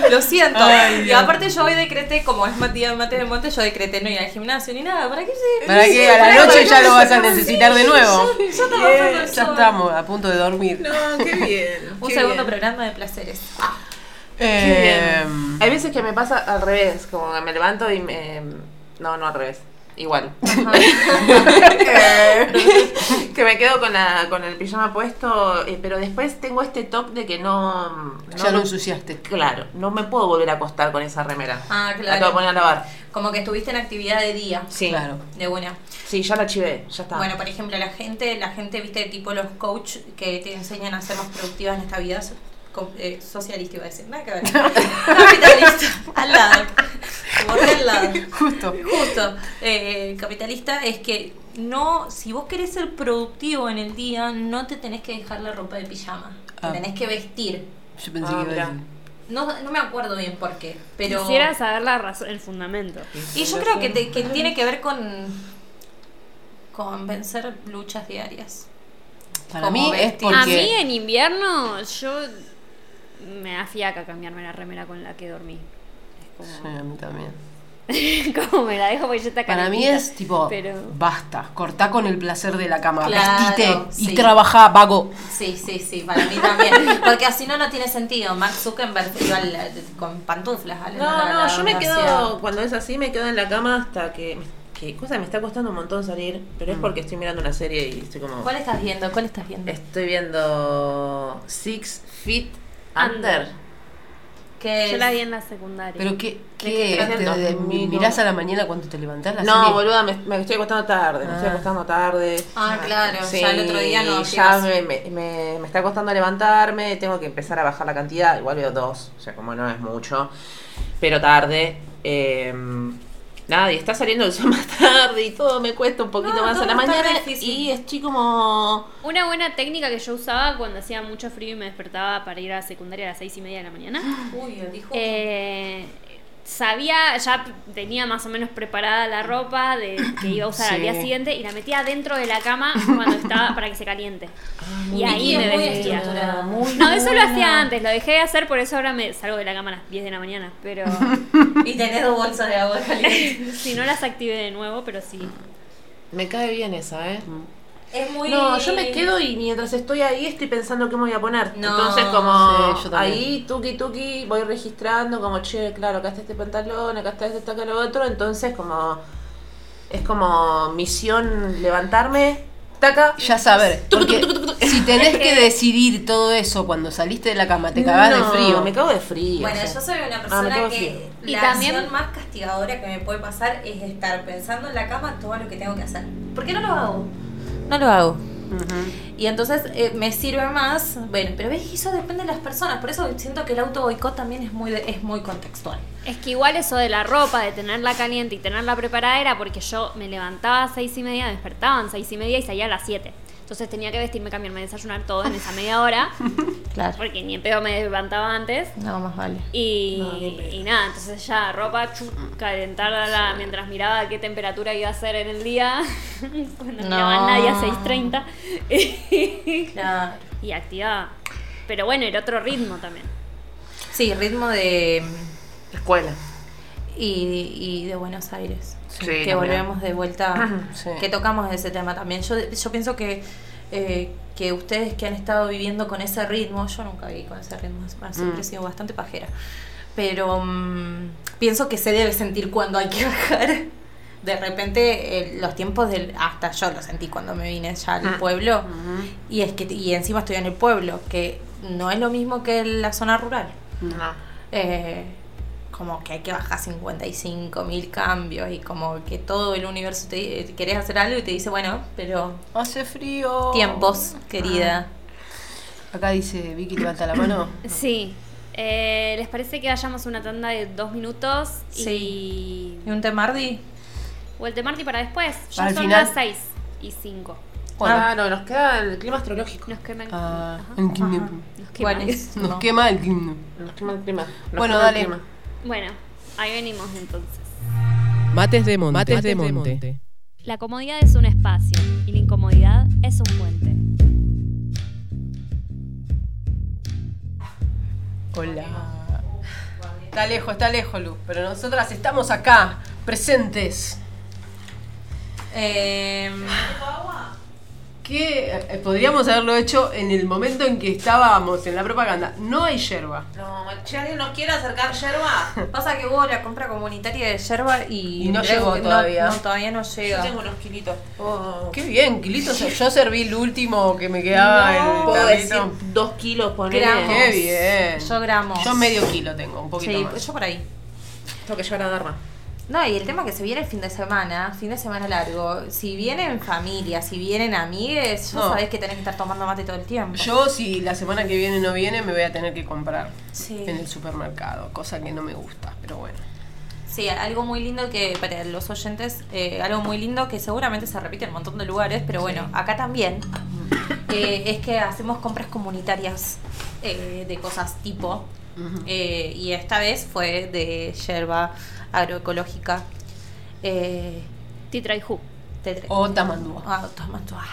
Lo siento. Ay, y Dios. aparte yo hoy decreté, como es Matías Mate de Monte, yo decreté no ir al gimnasio ni nada. ¿Para qué se? Para que a la noche ya lo vas a necesitar de nuevo. Ya, ya pasando el Ya estamos a punto de dormir. No, qué bien. Un qué segundo bien. programa de placeres. Eh, Hay veces que me pasa al revés, como que me levanto y me... No, no al revés. Igual. (laughs) (laughs) que me quedo con, la, con el pijama puesto, eh, pero después tengo este top de que no... no ya lo ensuciaste. Claro, no me puedo volver a acostar con esa remera. Ah, La claro. tengo que poner a lavar. Como que estuviste en actividad de día. Sí. Claro. De buena. Sí, ya la chivé, ya está. Bueno, por ejemplo, la gente, la gente, viste, tipo los coach que te enseñan a ser más productiva en esta vida, eh, socialista iba a decir, nada que ver. (laughs) Capitalista, al lado. Borré al lado. Justo. Justo. Eh, capitalista es que no, si vos querés ser productivo en el día, no te tenés que dejar la ropa de pijama. Ah. Te tenés que vestir. Yo pensé Ah, que iba a mirá. decir. No, no me acuerdo bien por qué, pero... Quisiera saber la razón, el fundamento. Y yo creo que, te- que tiene que ver con, con vencer luchas diarias. Para Como mí es vestir. porque. A mí en invierno yo me da fiaca cambiarme la remera con la que dormí. Es Sí, como, a mí también. (laughs) como me la dejo porque ya está Para mí es tipo, Pero basta, cortá con el placer de la cama, Claro, vestite sí. y trabajá, vago. Sí, sí, sí, para mí también. Porque así no, no tiene sentido. Mark Zuckerberg iba al- con pantuflas. No, no, la yo me quedo, cuando es así, me quedo en la cama hasta que... que cosa me está costando un montón salir, pero es porque estoy mirando una serie y estoy como... ¿Cuál estás viendo? ¿Cuál estás viendo? Estoy viendo Six Feet Under. ¿Qué yo es? la vi en la secundaria. Pero qué, qué qué te- de- 2001. mirás a la mañana cuando te levantás la No, serie? boluda, me, me estoy acostando tarde, me estoy Ah. acostando tarde. Ah, claro, ya el otro día no, Ya me, me, me está costando levantarme, tengo que empezar a bajar la cantidad, igual veo dos, o sea, como no es mucho, pero tarde. eh, nada, y está saliendo el sol (laughs) más tarde y todo me cuesta un poquito No, más a la mañana y estoy como... Una buena técnica que yo usaba cuando hacía mucho frío y me despertaba para ir a la secundaria a las seis y media de la mañana. (gasps) Uy, dijo. Eh, sabía, ya tenía más o menos preparada la ropa de que iba a usar al día siguiente y la metía dentro de la cama cuando estaba para que se caliente. y ahí me vestía. No, eso lo hacía antes, lo dejé de hacer, por eso ahora me salgo de la cama a las 10 de la mañana. Pero (laughs) Y tenés dos bolsas de agua caliente. (laughs) si no las activé de nuevo, pero sí. Me cae bien esa, ¿eh? Es muy. No, yo me quedo y mientras estoy ahí estoy pensando qué me voy a poner. No, Entonces como sí, yo también. ahí tuki tuki voy registrando como che, claro, acá está este pantalón, acá está este, acá lo otro, entonces como es como misión levantarme, taca. Ya saber, porque si tenés que decidir todo eso cuando saliste de la cama, te cagás No, de frío. Me cago de frío. Bueno, o sea. yo soy una Ah, me persona que. Y la también- acción más castigadora que me puede pasar es estar pensando en la cama todo lo que tengo que hacer. ¿Por qué no lo hago? No lo hago. Y entonces eh, me sirve más, bueno, pero ves, eso depende de las personas, por eso siento que el auto boicot también es muy, de- es muy contextual. Es que igual eso de la ropa, de tenerla caliente y tenerla preparada era porque yo me levantaba a seis y media, me despertaba a seis y media y salía a las 7. Entonces tenía que vestirme, cambiarme, desayunar todo en esa media hora, (laughs) Claro. porque ni en pedo me levantaba antes. No, más vale. Y, No, nada, entonces ya ropa, calentarla mientras miraba qué temperatura iba a ser en el día, (laughs) cuando No. miraba a nadie a 6.30 (laughs) Claro. y activaba. Pero bueno, era otro ritmo también. Sí, ritmo de. Escuela. Y, y de Buenos Aires. Sí, que volvemos de vuelta. (clears throat) Sí. Que tocamos ese tema también. Yo, yo pienso que. eh, que ustedes que han estado viviendo con ese ritmo, yo nunca viví con ese ritmo, siempre he Mm. sido bastante pajera. Pero mm, pienso que se debe sentir cuando hay que bajar. De repente, eh, los tiempos del. Hasta yo lo sentí cuando me vine ya al Mm. pueblo. Ujú. Y es que y encima estoy en el pueblo, que no es lo mismo que la zona rural. No. Eh, como que hay que bajar 55 mil cambios y como que todo el universo te eh, querés hacer algo y te dice, bueno, pero Hace frío. tiempos, querida. Acá dice Vicky, levanta la mano. (coughs) Sí. Eh, ¿Les parece que vayamos una tanda de dos minutos? Sí. Y. ¿Y un temardi? O el de Marty para después. Ya Para el son final. las seis y cinco. Bueno. Claro, nos queda el clima astrológico. Nos queman. Ah, Ajá. el clima. Nos. Buenísimo. Nos quema el clima. Nos quema el clima. Nos Bueno, quema el dale. clima. Bueno, ahí venimos entonces. Mates de monte. Mates de monte. La comodidad es un espacio y la incomodidad es un puente. Hola. Está lejos, está lejos, Lu. Pero nosotras estamos acá, presentes. Eh, Que eh, podríamos haberlo hecho en el momento en que estábamos en la propaganda. No hay yerba. No, si alguien nos quiere acercar yerba, pasa que hubo la compra comunitaria de yerba y, Y no llegó todavía. No, todavía no yo llega. tengo unos kilitos. Oh. Qué bien, Quilitos. Yo serví el último que me quedaba en el Puedo decir dos kilos, ponele. Gramos. Qué bien. Yo gramos. Yo medio kilo tengo, un poquito Sí, más. yo por ahí. Tengo que llevar a Dharma. No, y el tema que se viene el fin de semana, fin de semana largo, si vienen familia, si vienen amigues, ya No. sabés que tenés que estar tomando mate todo el tiempo. Yo, si la semana que viene no viene, me voy a tener que comprar Sí. en el supermercado, cosa que no me gusta, pero bueno. Sí, algo muy lindo que para los oyentes, eh, algo muy lindo que seguramente se repite en un montón de lugares, pero bueno, acá también, eh, es que hacemos compras comunitarias eh, de cosas tipo, Eh, y esta vez fue de yerba agroecológica. Eh, O tamandúa. Ah, tamandúa.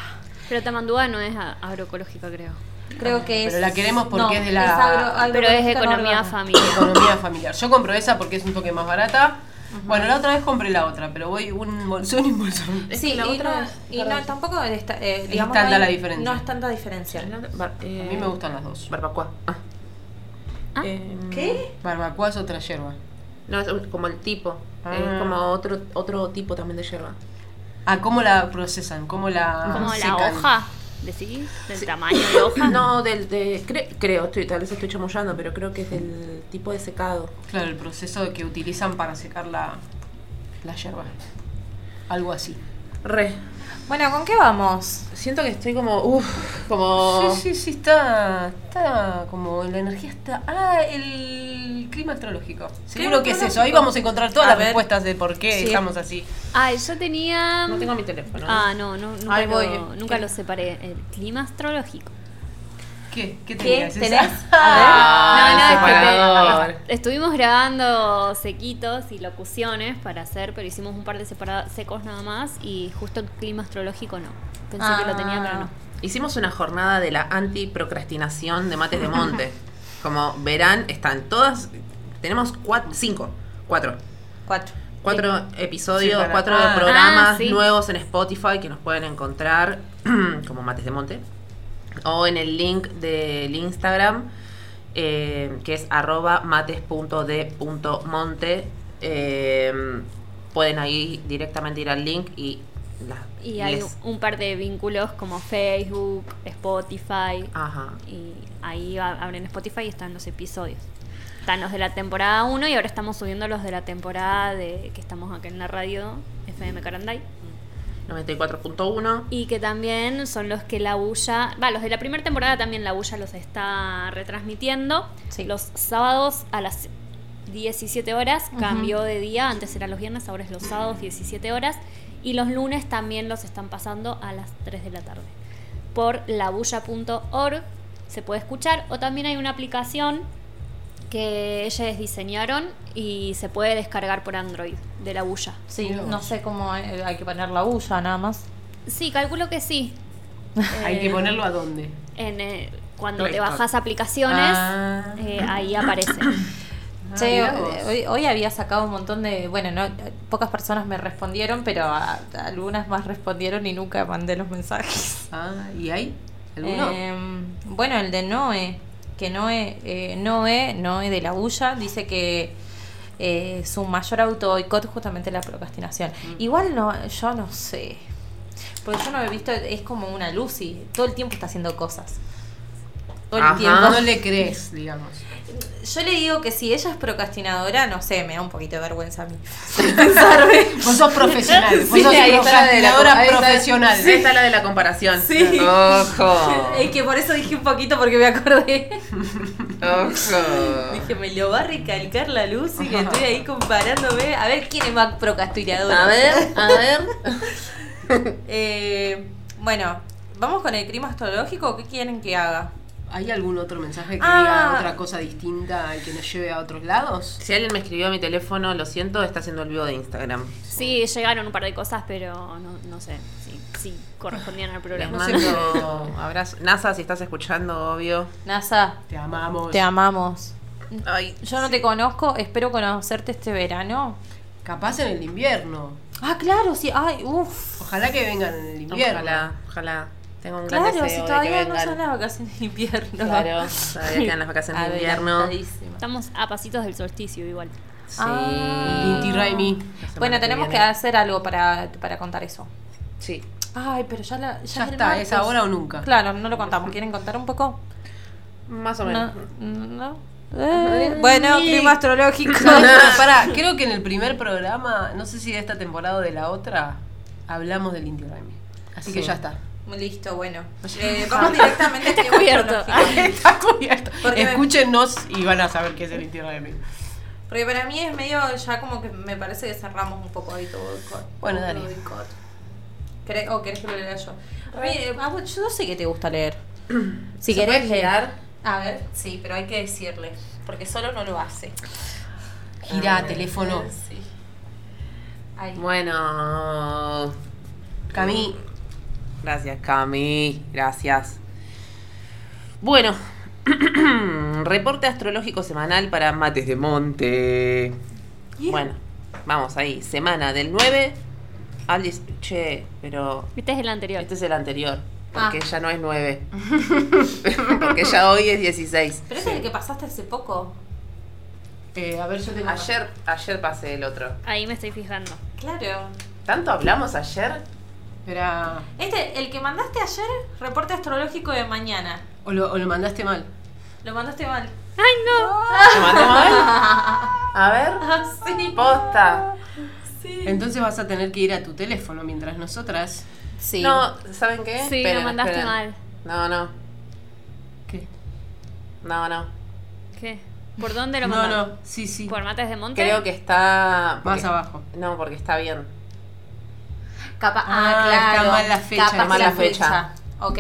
Pero Tamandúa no es a- agroecológica, creo. Creo que es. Pero la queremos porque no, es de la- agro- Pero es no economía familiar. Economía familiar. Yo compro esa porque es un toque más barata. Bueno, la otra vez compré la otra, pero voy un bolsón y un bolsón. Es Sí, la y, otra no, es- y no, tampoco es, ta- eh, digamos, tanta no hay- la diferencia. No es tanta diferencia. A eh, mí me gustan las dos. Barbacoa. Ah. Ah, Em, ¿Qué? Barbacoa es otra yerba. No, es como el tipo. Ah. Es como otro, otro tipo también de yerba. Ah, ¿cómo la procesan? ¿Cómo la Como la hoja, ¿decís? Del tamaño de hoja. No, del de. cre- creo, estoy, tal vez estoy chamullando, pero creo que es del tipo de secado. Claro, el proceso que utilizan para secar la, la yerba. Algo así. Re. Bueno, ¿con qué vamos? Siento que estoy como. Uff, como. Sí, sí, sí, está, está como la energía está... Ah, el clima astrológico. Seguro que es eso. Ahí vamos a encontrar todas A las ver. respuestas de por qué Sí. estamos así. Ay, yo tenía. No tengo mi teléfono. Ah, no, no nunca, Ahí voy. lo, nunca lo separé. El clima astrológico. ¿Qué? ¿Qué ¿Qué tenías? tenés? (laughs) esa? Ah, (laughs) no, no, es que separador. te- estuvimos grabando sequitos y locuciones para hacer, pero hicimos un par de separa- secos nada más y justo el clima astrológico no. Pensé que lo tenía, pero no. Hicimos una jornada de la antiprocrastinación de Mates de Monte. Como verán, están todas. Tenemos cuatro, cinco, cuatro. Cuatro. Cuatro episodios, Sí, cuatro ah. programas Ah, sí. nuevos en Spotify que nos pueden encontrar (clears throat) como Mates de Monte. O en el link del Instagram, eh, que es arroba mates.de.monte. Eh, pueden ahí directamente ir al link y, la- Y hay les- un par de vínculos como Facebook, Spotify. Ajá. Y ahí abren Spotify y están los episodios. Están los de la temporada 1 y ahora estamos subiendo los de la temporada de que estamos acá en la radio FM Caranday. 94.1. Y que también son los que la bulla, va, los de la primera temporada también la bulla los está retransmitiendo. Sí. Los sábados a las 17 horas, cambió de día, antes eran los viernes, ahora es los sábados 17 horas. Y los lunes también los están pasando a las 3 de la tarde. Por labulla.org se puede escuchar o también hay una aplicación que ellos diseñaron y se puede descargar por Android de la bulla. Sí, no sé cómo eh, hay que poner la bulla nada más. Sí, calculo que sí. (laughs) Hay que Eh, ponerlo a dónde. En, eh, cuando te Store. bajas aplicaciones, Ah. eh, ahí aparece. (coughs) Che, vos. hoy, hoy había sacado un montón de. Bueno, no, pocas personas me respondieron, pero a- a algunas más respondieron y nunca mandé los mensajes. Ah, ¿y hay? ¿Alguno? Em, bueno, el de Noé, que Noé, eh, Noé, Noé de la Bulla, dice que eh, su mayor auto boicot es justamente la procrastinación. Mm. Igual no, yo no sé. Porque yo no he visto, es como una Lucy, todo el tiempo está haciendo cosas. Todo el Ajá. tiempo. no le crees, digamos. Yo le digo que si ella es procrastinadora, no sé, me da un poquito de vergüenza a mí. (laughs) Vos sos profesional. Vos Sí, sos ahí está la de la ahí está- profesional. Ahí está la de la comparación. Sí. Ojo. (laughs) Es que por eso dije un poquito porque me acordé. Ojo. (laughs) Dije, me lo va a recalcar la luz y que estoy ahí comparándome. A ver quién es más procrastinadora. A ver, a ver. Eh, bueno, ¿vamos con el clima astrológico qué quieren que haga? ¿Hay algún otro mensaje que Ah. diga otra cosa distinta y que nos lleve a otros lados? Si alguien me escribió a mi teléfono, lo siento, está haciendo el vivo de Instagram. Sí, llegaron un par de cosas, pero no, no sé si, correspondían al programa. No (laughs) abrazo. NASA, si estás escuchando, obvio. NASA, Te amamos. te amamos. Ay, Yo no te conozco, espero conocerte este verano. Capaz en el invierno. Ah, claro, sí. Ay, uff. Ojalá que vengan en el invierno. ojalá, ojalá. Tengo un gran Claro, deseo si de que todavía no son las vacaciones de invierno. Claro, todavía (laughs) quedan las vacaciones de invierno. Estamos a pasitos del solsticio igual. Sí. Ah. Inti Raimi. Bueno, tenemos que hacer algo para, para contar eso. Sí. Ay, pero ya la. Ya, Ya es está, martes. es ahora o nunca. Claro, no lo contamos. ¿Quieren contar un poco? Más o No. menos. no. Eh, bueno, clima astrológico. (laughs) No, (laughs) pará, creo que en el primer programa, no sé si de esta temporada o de la otra, hablamos del Inti Raimi. Así que Sí. ya está. Listo, bueno. Eh, vamos directamente (laughs) clima cubierto. (laughs) Está cubierto. Porque me- Escúchenos y van a saber qué es el Inti Raimi. Porque para mí es medio, ya como que me parece que cerramos un poco ahí todo el cor. Bueno, dale. el cor. ¿Querés- ¿O querés que lo lea yo? Mire, ah, yo no sé que te gusta leer. (clears throat) Si ¿Se querés leer. A ver, sí, pero hay que decirle. Porque solo no lo hace. Gira, teléfono. Sí. Ahí. Bueno. Cami, Gracias, Cami. Gracias. Bueno. (clears throat) Reporte astrológico semanal para Mates de Monte. Bueno, vamos ahí. Semana del 9 al 10. Che, pero Este es el anterior. este es el anterior. Porque Ah. ya no es 9. (laughs) porque ya hoy es 16. Pero ese es el que pasaste hace poco. eh, a ver, yo tengo. Ayer, ayer pasé el otro. Ahí me estoy fijando. Claro. ¿Tanto hablamos ayer? Espera. Este, el que mandaste ayer, reporte astrológico de mañana. O lo, o lo mandaste mal. Lo mandaste mal. ¡Ay, no! ¿Te mandé mal? (laughs) A ver. Ah, sí. Posta. Sí. Entonces vas a tener que ir a tu teléfono mientras nosotras. Sí. No, ¿saben qué? Sí, Esperen, lo mandaste esperen. mal. No, no. ¿Qué? No, no. ¿Qué? ¿Por dónde lo No, mandaron? no, sí, sí. ¿Por Mates de Monte? Creo que está. Más porque- abajo. No, porque está bien. Capa- Ah, ah, claro. está mal la fecha. Capaz Está mal que la fecha. Ok.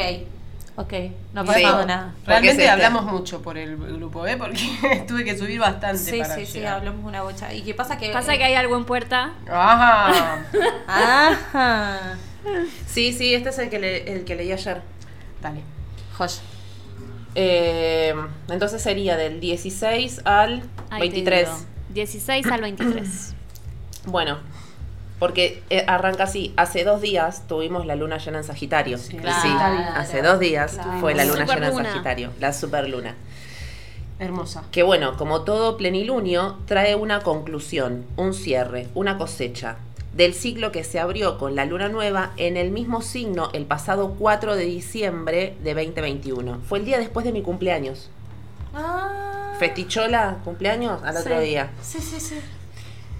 Ok. No ha Sí. pasado nada. Realmente este- hablamos mucho por el grupo, ¿eh? Porque (laughs) tuve que subir bastante Sí, para sí, sí, hablamos una bocha. ¿Y qué pasa que.? Pasa que hay algo en puerta. Ajá. (laughs) Ajá. Sí, sí, este es el que, le- el que leí ayer. Dale. Joya. Eh, entonces sería del 16 al Ahí te 23. digo. 16 al 23. Bueno, porque eh, arranca así. Hace dos días tuvimos la luna llena en Sagitario. Sí, Claro. hace dos días Claro. fue la luna Superluna. llena en Sagitario, la superluna. Hermosa. Que bueno, como todo plenilunio, trae una conclusión, un cierre, una cosecha del ciclo que se abrió con la luna nueva en el mismo signo el pasado 4 de diciembre de 2021. Fue el día después de mi cumpleaños. Ah. Festichola, cumpleaños, al otro día. Sí, sí, sí.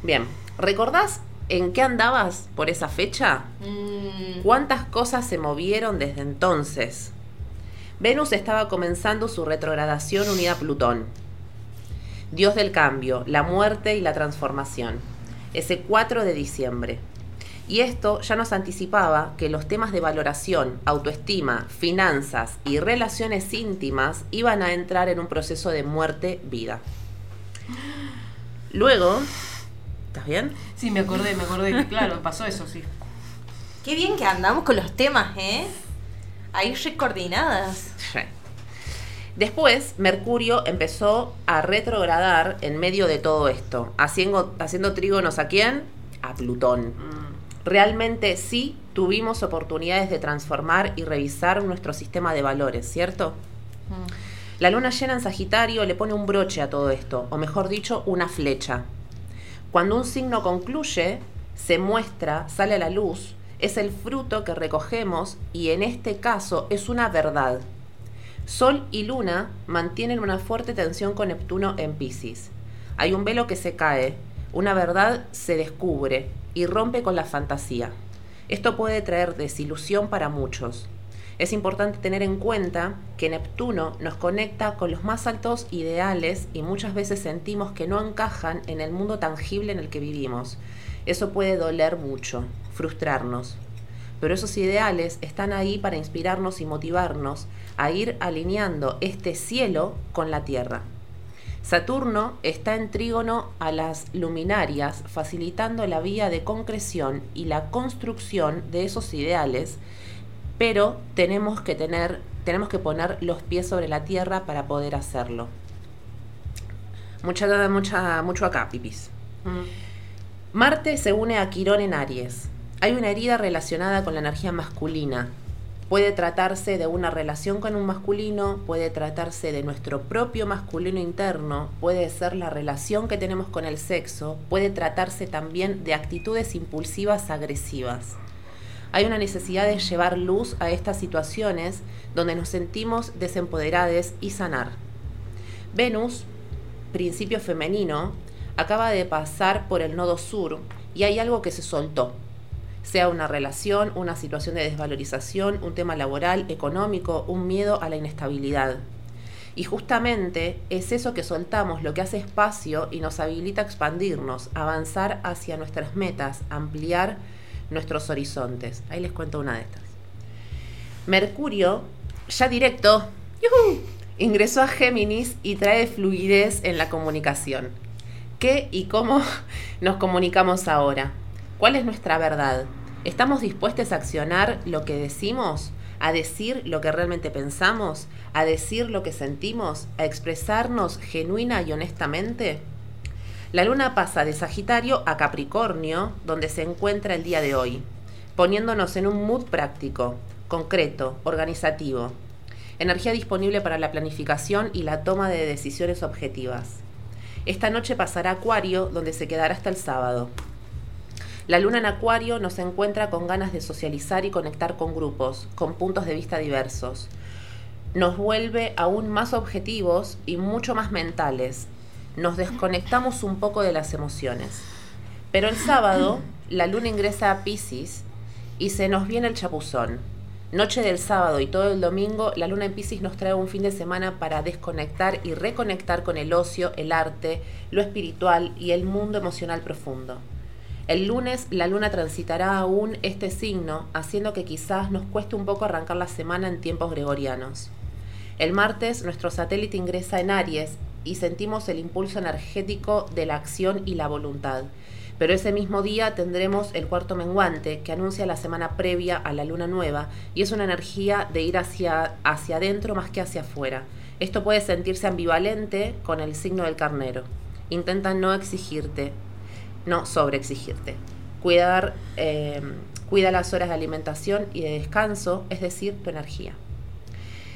Bien, ¿recordás en qué andabas por esa fecha? Mm, ¿Cuántas cosas se movieron desde entonces? Venus estaba comenzando su retrogradación unida a Plutón. Dios del cambio, la muerte y la transformación. Ese 4 de diciembre. Y esto ya nos anticipaba que los temas de valoración, autoestima, finanzas y relaciones íntimas iban a entrar en un proceso de muerte-vida. Luego, ¿estás bien? Sí, me acordé, me acordé. que, Claro, pasó eso, sí. Qué bien que andamos con los temas, ¿eh? Ahí recoordinadas. Sí. Después, Mercurio empezó a retrogradar en medio de todo esto, haciendo, haciendo trígonos a quién? A Plutón. Realmente sí tuvimos oportunidades de transformar y revisar nuestro sistema de valores, ¿cierto? La luna llena en Sagitario le pone un broche a todo esto, o mejor dicho, una flecha. Cuando un signo concluye, se muestra, sale a la luz, es el fruto que recogemos y en este caso es una verdad. Sol y Luna mantienen una fuerte tensión con Neptuno en Pisces. Hay un velo que se cae, una verdad se descubre y rompe con la fantasía. Esto puede traer desilusión para muchos. Es importante tener en cuenta que Neptuno nos conecta con los más altos ideales y muchas veces sentimos que no encajan en el mundo tangible en el que vivimos. Eso puede doler mucho, frustrarnos. Pero esos ideales están ahí para inspirarnos y motivarnos a ir alineando este cielo con la Tierra. Saturno está en trígono a las luminarias, facilitando la vía de concreción y la construcción de esos ideales, pero tenemos que tener, tenemos que poner los pies sobre la tierra para poder hacerlo. Mucha, mucha, mucho acá, pipis. Marte se une a Quirón en Aries. Hay una herida relacionada con la energía masculina. Puede tratarse de una relación con un masculino, puede tratarse de nuestro propio masculino interno, puede ser la relación que tenemos con el sexo, puede tratarse también de actitudes impulsivas agresivas. Hay una necesidad de llevar luz a estas situaciones donde nos sentimos desempoderados y sanar. Venus, principio femenino, acaba de pasar por el nodo sur y hay algo que se soltó sea una relación, una situación de desvalorización, un tema laboral, económico, un miedo a la inestabilidad. Y justamente es eso que soltamos lo que hace espacio y nos habilita a expandirnos, avanzar hacia nuestras metas, ampliar nuestros horizontes. Ahí les cuento una de estas. Mercurio, ya directo, ingresó a Géminis y trae fluidez en la comunicación. ¿Qué y cómo (laughs) nos comunicamos ahora? ¿Cuál es nuestra verdad? ¿Estamos dispuestos a accionar lo que decimos? ¿A decir lo que realmente pensamos? ¿A decir lo que sentimos? ¿A expresarnos genuina y honestamente? La luna pasa de Sagitario a Capricornio, donde se encuentra el día de hoy, poniéndonos en un mood práctico, concreto, organizativo. Energía disponible para la planificación y la toma de decisiones objetivas. Esta noche pasará Acuario, donde se quedará hasta el sábado. La luna en Acuario nos encuentra con ganas de socializar y conectar con grupos, con puntos de vista diversos. Nos vuelve aún más objetivos y mucho más mentales. Nos desconectamos un poco de las emociones. Pero el sábado, la luna ingresa a Pisces y se nos viene el chapuzón. Noche del sábado y todo el domingo, la luna en Pisces nos trae un fin de semana para desconectar y reconectar con el ocio, el arte, lo espiritual y el mundo emocional profundo. El lunes la luna transitará aún este signo, haciendo que quizás nos cueste un poco arrancar la semana en tiempos gregorianos. El martes nuestro satélite ingresa en Aries y sentimos el impulso energético de la acción y la voluntad. Pero ese mismo día tendremos el cuarto menguante que anuncia la semana previa a la luna nueva y es una energía de ir hacia, hacia adentro más que hacia afuera. Esto puede sentirse ambivalente con el signo del carnero. Intenta no exigirte, no sobreexigirte. Cuidar, eh, cuida las horas de alimentación y de descanso, es decir, tu energía.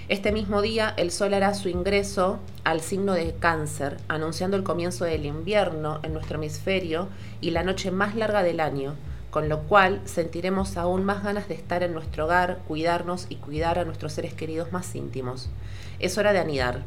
Este mismo día el Sol hará su ingreso al signo de cáncer, anunciando el comienzo del invierno en nuestro hemisferio y la noche más larga del año, con lo cual sentiremos aún más ganas de estar en nuestro hogar, cuidarnos y cuidar a nuestros seres queridos más íntimos. Es hora de anidar.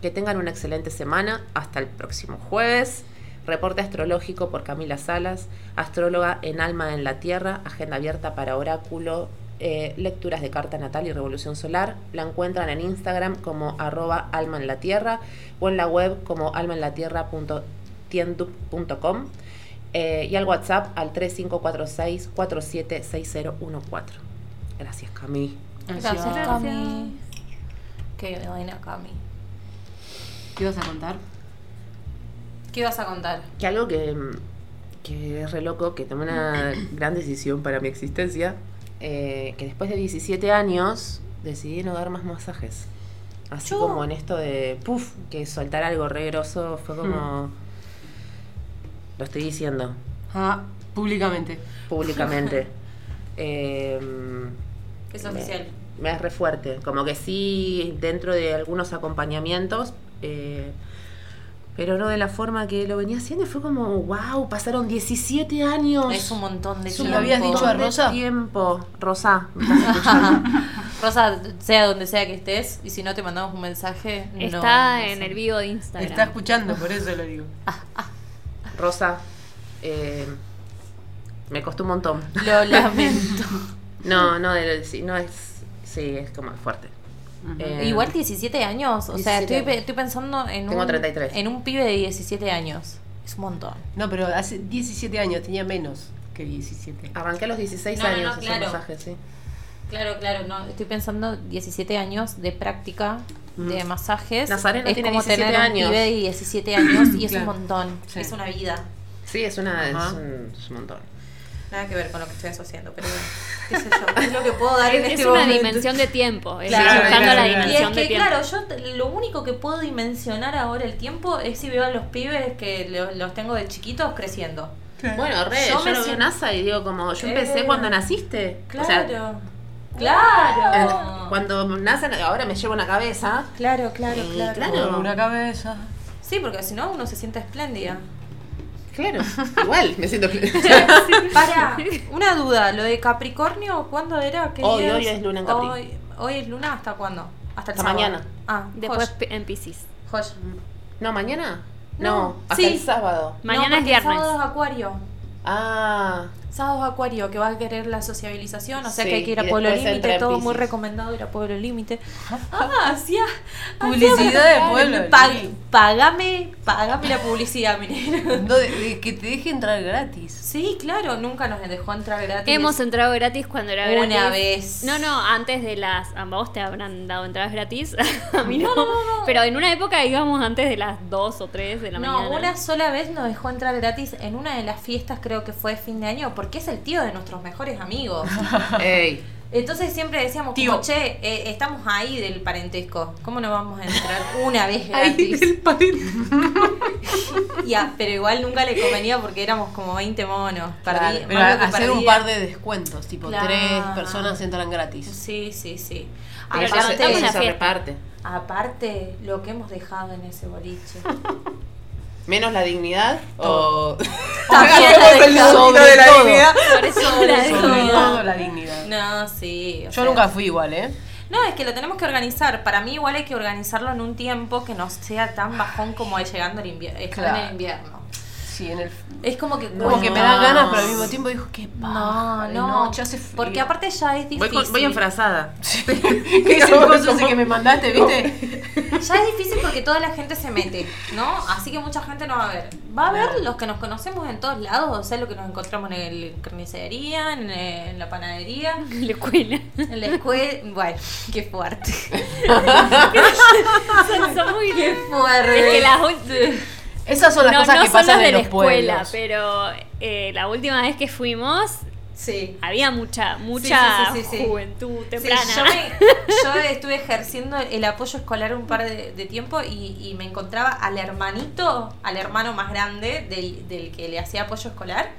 Que tengan una excelente semana. Hasta el próximo jueves. Reporte astrológico por Camila Salas, astróloga en Alma en la Tierra, agenda abierta para oráculo, eh, lecturas de carta natal y revolución solar. La encuentran en Instagram como arroba alma en la tierra o en la web como almaenlatierra.tiendup.com eh, y al WhatsApp al 3546 476014. Gracias, Cami. Gracias, Cami. Qué buena, Cami. ¿Qué ibas a contar? ¿Qué ibas a contar? Que algo que, que es re loco, que tomé una (clears throat) gran decisión para mi existencia, eh, que después de 17 años decidí no dar más masajes. Así Yo- como en esto de, puff, que soltar algo re grosso fue como... Lo estoy diciendo Ah, públicamente. públicamente. (laughs) Em, Es me- oficial. Me es re fuerte. Como que sí, dentro de algunos acompañamientos, eh, pero no de la forma que lo venía haciendo. Fue como, wow, pasaron 17 años. Es un montón de ¿Se tiempo. lo habías dicho a Rosa? tiempo. Rosa, ¿me estás (laughs) escuchando? Rosa, sea donde sea que estés, y si no te mandamos un mensaje, Está no en sé. el vivo de Instagram. Está escuchando, por eso lo digo. (laughs) Rosa, eh, me costó un montón. Lo lamento. (laughs) No, no, de- sí, no es, sí, es como fuerte. Eh, Igual 17 años, o sea, 17 estoy, pe- años. estoy pensando en Tengo un, 33. en un pibe de 17 años. Es un montón. No, pero hace 17 años tenía menos que 17. Arranqué a los 16 No, no, años no, ese claro. masaje, sí. Claro, claro, no, estoy pensando 17 años de práctica de masajes. Nazareno es tiene como 17 tener años. un pibe de 17 años y es Claro. un montón. Sí. Es una vida. Sí, es una es un, es un montón. Nada que ver con lo que estoy asociando, pero bueno, qué sé yo, es lo que puedo dar (laughs) en Es, este es una momento. dimensión de tiempo. Es Claro, buscando claro, la claro. Y es dimensión de que, tiempo. claro, yo lo único que puedo dimensionar ahora el tiempo es si veo a los pibes que lo- los tengo de chiquitos creciendo. Bueno, re, Yo yo, me lo veo NASA y digo como, yo empecé Eh, cuando naciste. Claro. O sea, claro. en- cuando nacen, ahora me llevo una cabeza. Claro, claro, claro. claro. Una cabeza. Sí, porque si no uno se siente espléndida. Claro, igual me siento. (laughs) Para, una duda, lo de Capricornio, ¿cuándo era? ¿Qué Hoy, día hoy es luna en Capri. Hoy, hoy es luna, ¿hasta cuándo? Hasta el Hasta sábado. mañana. Ah, Después joya, en Pisces. joya. No, mañana. No, No, hasta sí. el sábado. Mañana No, es porque viernes. Sábado es Acuario. Ah, Sábado es Acuario, que va a querer la sociabilización, o sea Sí, que hay que ir a Pueblo Límite, todo muy recomendado ir a Pueblo Límite. Ah, hacía Publicidad de Pueblo. Pagame, pagame la publicidad, miren. (laughs) No, de- de que te deje entrar gratis. Sí, claro, nunca nos dejó entrar gratis. Hemos entrado gratis cuando era gratis. Una vez. No, no, antes de las. A vos te habrán dado entradas gratis. (laughs) A mí no. Pero en una época íbamos antes de las 2 o 3 de la No, mañana. una sola vez nos dejó entrar gratis en una de las fiestas, creo que fue fin de año, porque es el tío de nuestros mejores amigos. (laughs) ey. Entonces siempre decíamos, Tío. como, che, eh, estamos ahí del parentesco, ¿cómo no vamos a entrar una vez gratis? (laughs) Ya, pero igual nunca le convenía porque éramos como 20 monos. Claro, pero hacer un par de descuentos, tipo Claro. tres personas entran gratis. Sí, sí, sí. Pero Eso se- se reparte. Aparte, lo que hemos dejado en ese boliche. (laughs) Menos la dignidad o. (laughs) También Hagamos la el sonido de la dignidad. Por eso la digo. Sobre todo la dignidad. No, sí. o Yo sea- nunca fui igual, ¿eh? No, es que lo tenemos que organizar. Para mí igual hay que organizarlo en un tiempo que no sea tan bajón como es llegando el invierno. en el invierno. Sí, en el. Es como que Como que me da ganas, pero al mismo tiempo dijo que No, no, ya hace frío. porque aparte ya es Voy, difícil. con- voy enfrazada. (laughs) (laughs) ¿Qué es el coso que me mandaste, (laughs) viste? Ya es difícil porque toda la gente se mete, ¿no? Así que mucha gente no va a ver. Va a ver los que nos conocemos en todos lados, o sea, lo que nos encontramos en el carnicería, en, en la panadería, En la escuela. en la escuela. Bueno, qué fuerte. son, son muy. Qué fuerte. Es que las Esas son las no, cosas no que pasan de en la los escuela, pueblos. pero eh, la última vez que fuimos Sí. había mucha mucha Sí, sí, juventud temprana. yo, me- (laughs) yo estuve ejerciendo el apoyo escolar un par de, de tiempo y, y me encontraba al hermanito, al hermano más grande del, del que le hacía apoyo escolar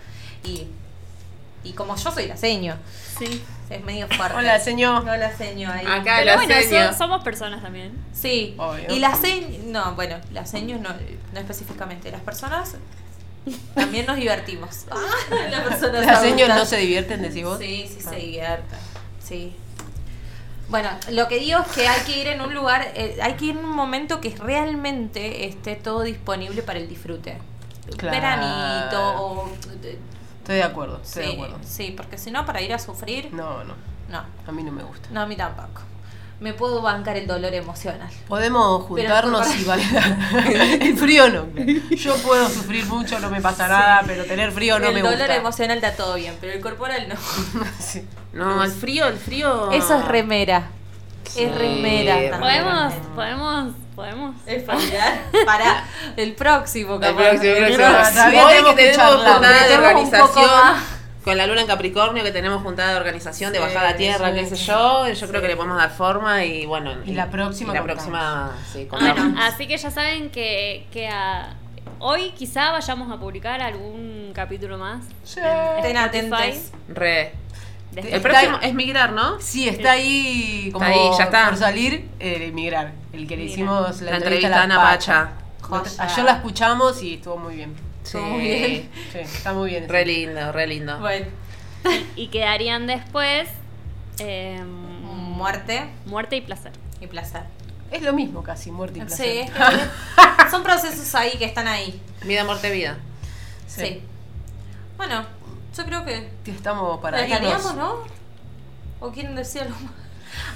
y, y como yo soy la seño, Sí. es medio fuerte. Hola, señor. Hola, seño ahí. Acá Pero la bueno, seño. so- somos personas también. Sí, Obvio. y las señas, no, bueno, las señas no, no específicamente, las personas también nos divertimos. (laughs) las personas Las seños no se divierten, decís vos. Sí, sí, Ah. se divierten. Sí. Bueno, lo que digo es que hay que ir en un lugar, eh, hay que ir en un momento que realmente esté todo disponible para el disfrute. Claro. Veranito o... Estoy de acuerdo, estoy sí, de acuerdo. sí, porque si no, para ir a sufrir, No, no, no, a mí no me gusta. no, a mí tampoco. Me puedo bancar el dolor emocional. Podemos juntarnos y (laughs) bailar. El frío no. Yo puedo sufrir mucho, no me pasa nada, pero tener frío no el me dolor gusta. emocional está todo bien, pero el corporal no. (laughs) Sí. No, el frío, el frío. Eso es remera. Es remera también. Podemos, podemos, podemos. Es familiar. Para (laughs) el próximo, El próximo, el próximo. Hoy que tenemos jornada de organización. con la luna en Capricornio que tenemos juntada de organización de Sí, bajada a tierra, sí, qué sé sí. yo, yo creo Sí. que le podemos dar forma y bueno. Y la próxima y la próxima, sí, Bueno, contamos. así que ya saben que, que a- hoy quizá vayamos a publicar algún capítulo más. Estén Spotify. atentos. Re. El próximo es migrar, ¿no? Sí, está ahí como ahí, ya está. por salir, eh, Migrar. El que le hicimos la, La entrevista a Ana Pacha. Joya. Ayer la escuchamos y estuvo muy bien. Sí. muy bien. Sí, está muy bien. Re lindo, re lindo. Bueno, (laughs) Y quedarían después eh, muerte muerte y placer. y placer. Es lo mismo casi, muerte y Sí, placer. es que (laughs) son procesos ahí que están ahí. Vida, muerte, vida. Sí. Bueno, yo creo que Que Estamos para ¿La dejaríamos, irnos. no? ¿O quieren decir algo más?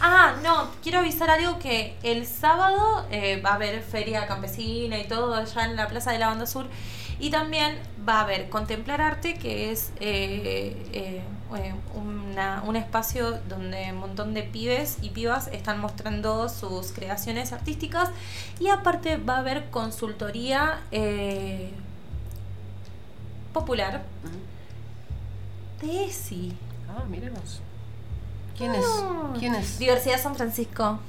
Ah, no, quiero avisar algo que el sábado eh, va a haber feria campesina y todo allá en la Plaza de la Banda Sur. Y también va a haber Contemplar Arte, que es eh, eh, eh, una- un espacio donde un montón de pibes y pibas están mostrando sus creaciones artísticas. Y aparte va a haber consultoría popular ESI. Ah, miremos. ¿Quién es? Ah. ¿Quién es? Diversidad San Francisco.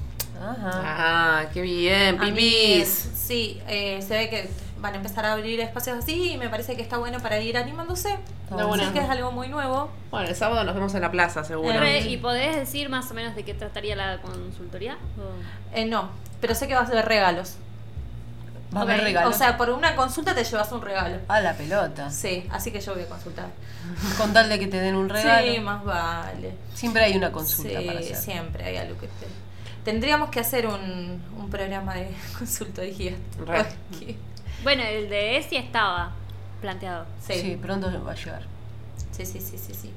Ajá. Ah, qué bien, pipis. Sí, eh, se ve que van a empezar a abrir espacios así y me parece que está bueno para ir animándose. Está bueno. Así que es algo muy nuevo. Bueno, el sábado nos vemos en la plaza, seguro. Re, ¿Y podés decir más o menos de qué trataría la consultoría? Eh, no, pero sé que vas a ver regalos. Va a haber Ok, regalos. O sea, por una consulta te llevas un regalo. a la pelota. Sí, así que yo voy a consultar. Con tal de que te den un regalo. Sí, más vale. Siempre hay una consulta sí, para hacer. siempre hay algo que te... Tendríamos que hacer un, un programa de (laughs) consultoría. Porque- Bueno, el de ESI estaba planteado. Sí. Sí. pronto va a llegar. sí, sí, sí, sí, sí.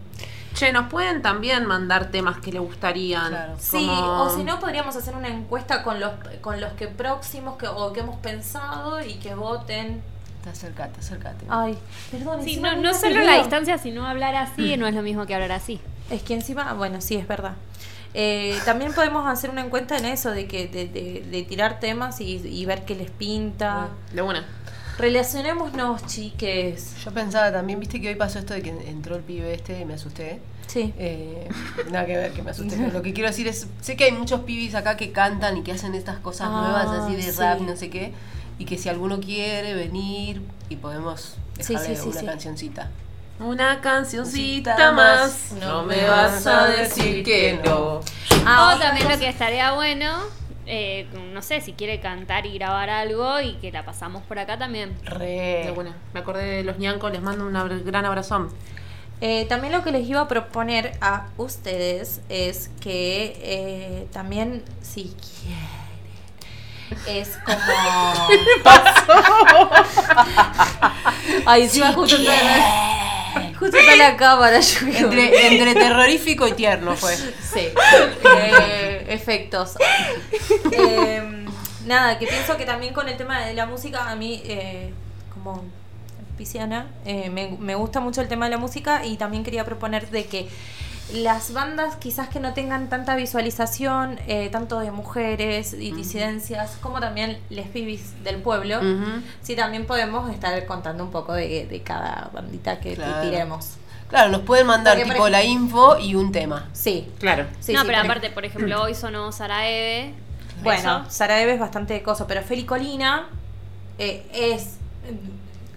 Che, nos pueden también mandar temas que le gustarían. Claro. Sí, Como- o si no podríamos hacer una encuesta con los con los que próximos que o que hemos pensado y que voten. Te acércate, acércate. Ay, perdón, Sí, no, no solo la distancia, sino hablar así no es lo mismo que hablar así. Es que encima, bueno, sí, es verdad. Eh, también podemos hacer una encuesta en eso, de que de, de- de tirar temas y, y ver qué les pinta. De una. Relacionémonos, chiques. Yo pensaba también, viste que hoy pasó esto de que entró el pibe este y me asusté. Sí. Eh, nada que ver que me asusté. pero (laughs) lo que quiero decir es, sé que hay muchos pibis acá que cantan y que hacen estas cosas Ah, nuevas así de sí. rap, no sé qué. Y que si alguno quiere venir y podemos dejarle sí, sí, una sí. cancioncita. Una cancioncita Cita más. No me vas a decir que no. Ah, o también lo que estaría bueno, eh, no sé, si quiere cantar y grabar algo y que la pasamos por acá también. Re. De una. Me acordé de los ñancos, les mando un gran abrazón. Eh, también lo que les iba a proponer a ustedes es que eh, también, si quieren, es como... (laughs) Ay, encima justo está la, justo está la cámara. yo Entre, entre terrorífico y tierno fue. Sí, eh, efectos. Eh, nada, que pienso que también con el tema de la música, a mí, como pisciana, eh, me, me gusta mucho el tema de la música y también quería proponer de que las bandas quizás que no tengan tanta visualización, eh, tanto de mujeres y disidencias, como también les pibis del pueblo, Ujú. sí también podemos estar contando un poco de, de cada bandita que Claro. tiremos. Claro, nos pueden mandar Porque, tipo ejemplo- la info y un tema. Sí. Claro. sí no, sí, pero por aparte, por ejemplo, hoy sonó Sara Eve. Bueno, Eso. Sara Eve es bastante cosa, pero Feli Colina eh, es.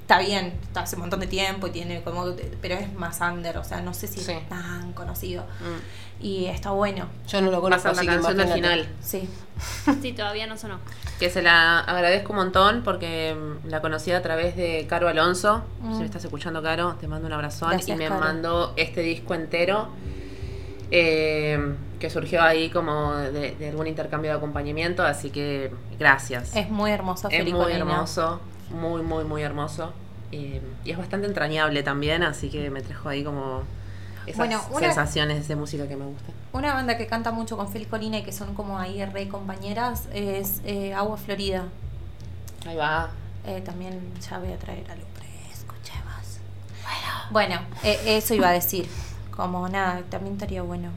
Está bien, está hace un montón de tiempo y tiene como. Pero es más under, o sea, no sé si Sí. es tan conocido. Mm. Y está bueno, Yo no lo conozco, la canción del imagínate. final. sí. (laughs) Sí, todavía no sonó. Que se la agradezco un montón porque mm, la conocí a través de Caro Alonso. Mm. Si me estás escuchando, Caro, te mando un abrazón. Gracias, y me Caro. mandó este disco entero eh, que surgió ahí como de, de algún intercambio de acompañamiento. Así que gracias. Es muy hermoso Es muy hermoso, muy, muy, muy hermoso. Eh, y es bastante entrañable también, así que me trajo ahí como esas Bueno, una- sensaciones de música que me gusta. Una banda que canta mucho con Feli Colina y que son como ahí re compañeras es eh, Agua Florida. Ahí va. Eh, también ya voy a traer para que escuchemos. Bueno, eh, eso iba a decir. Como nada, también estaría bueno.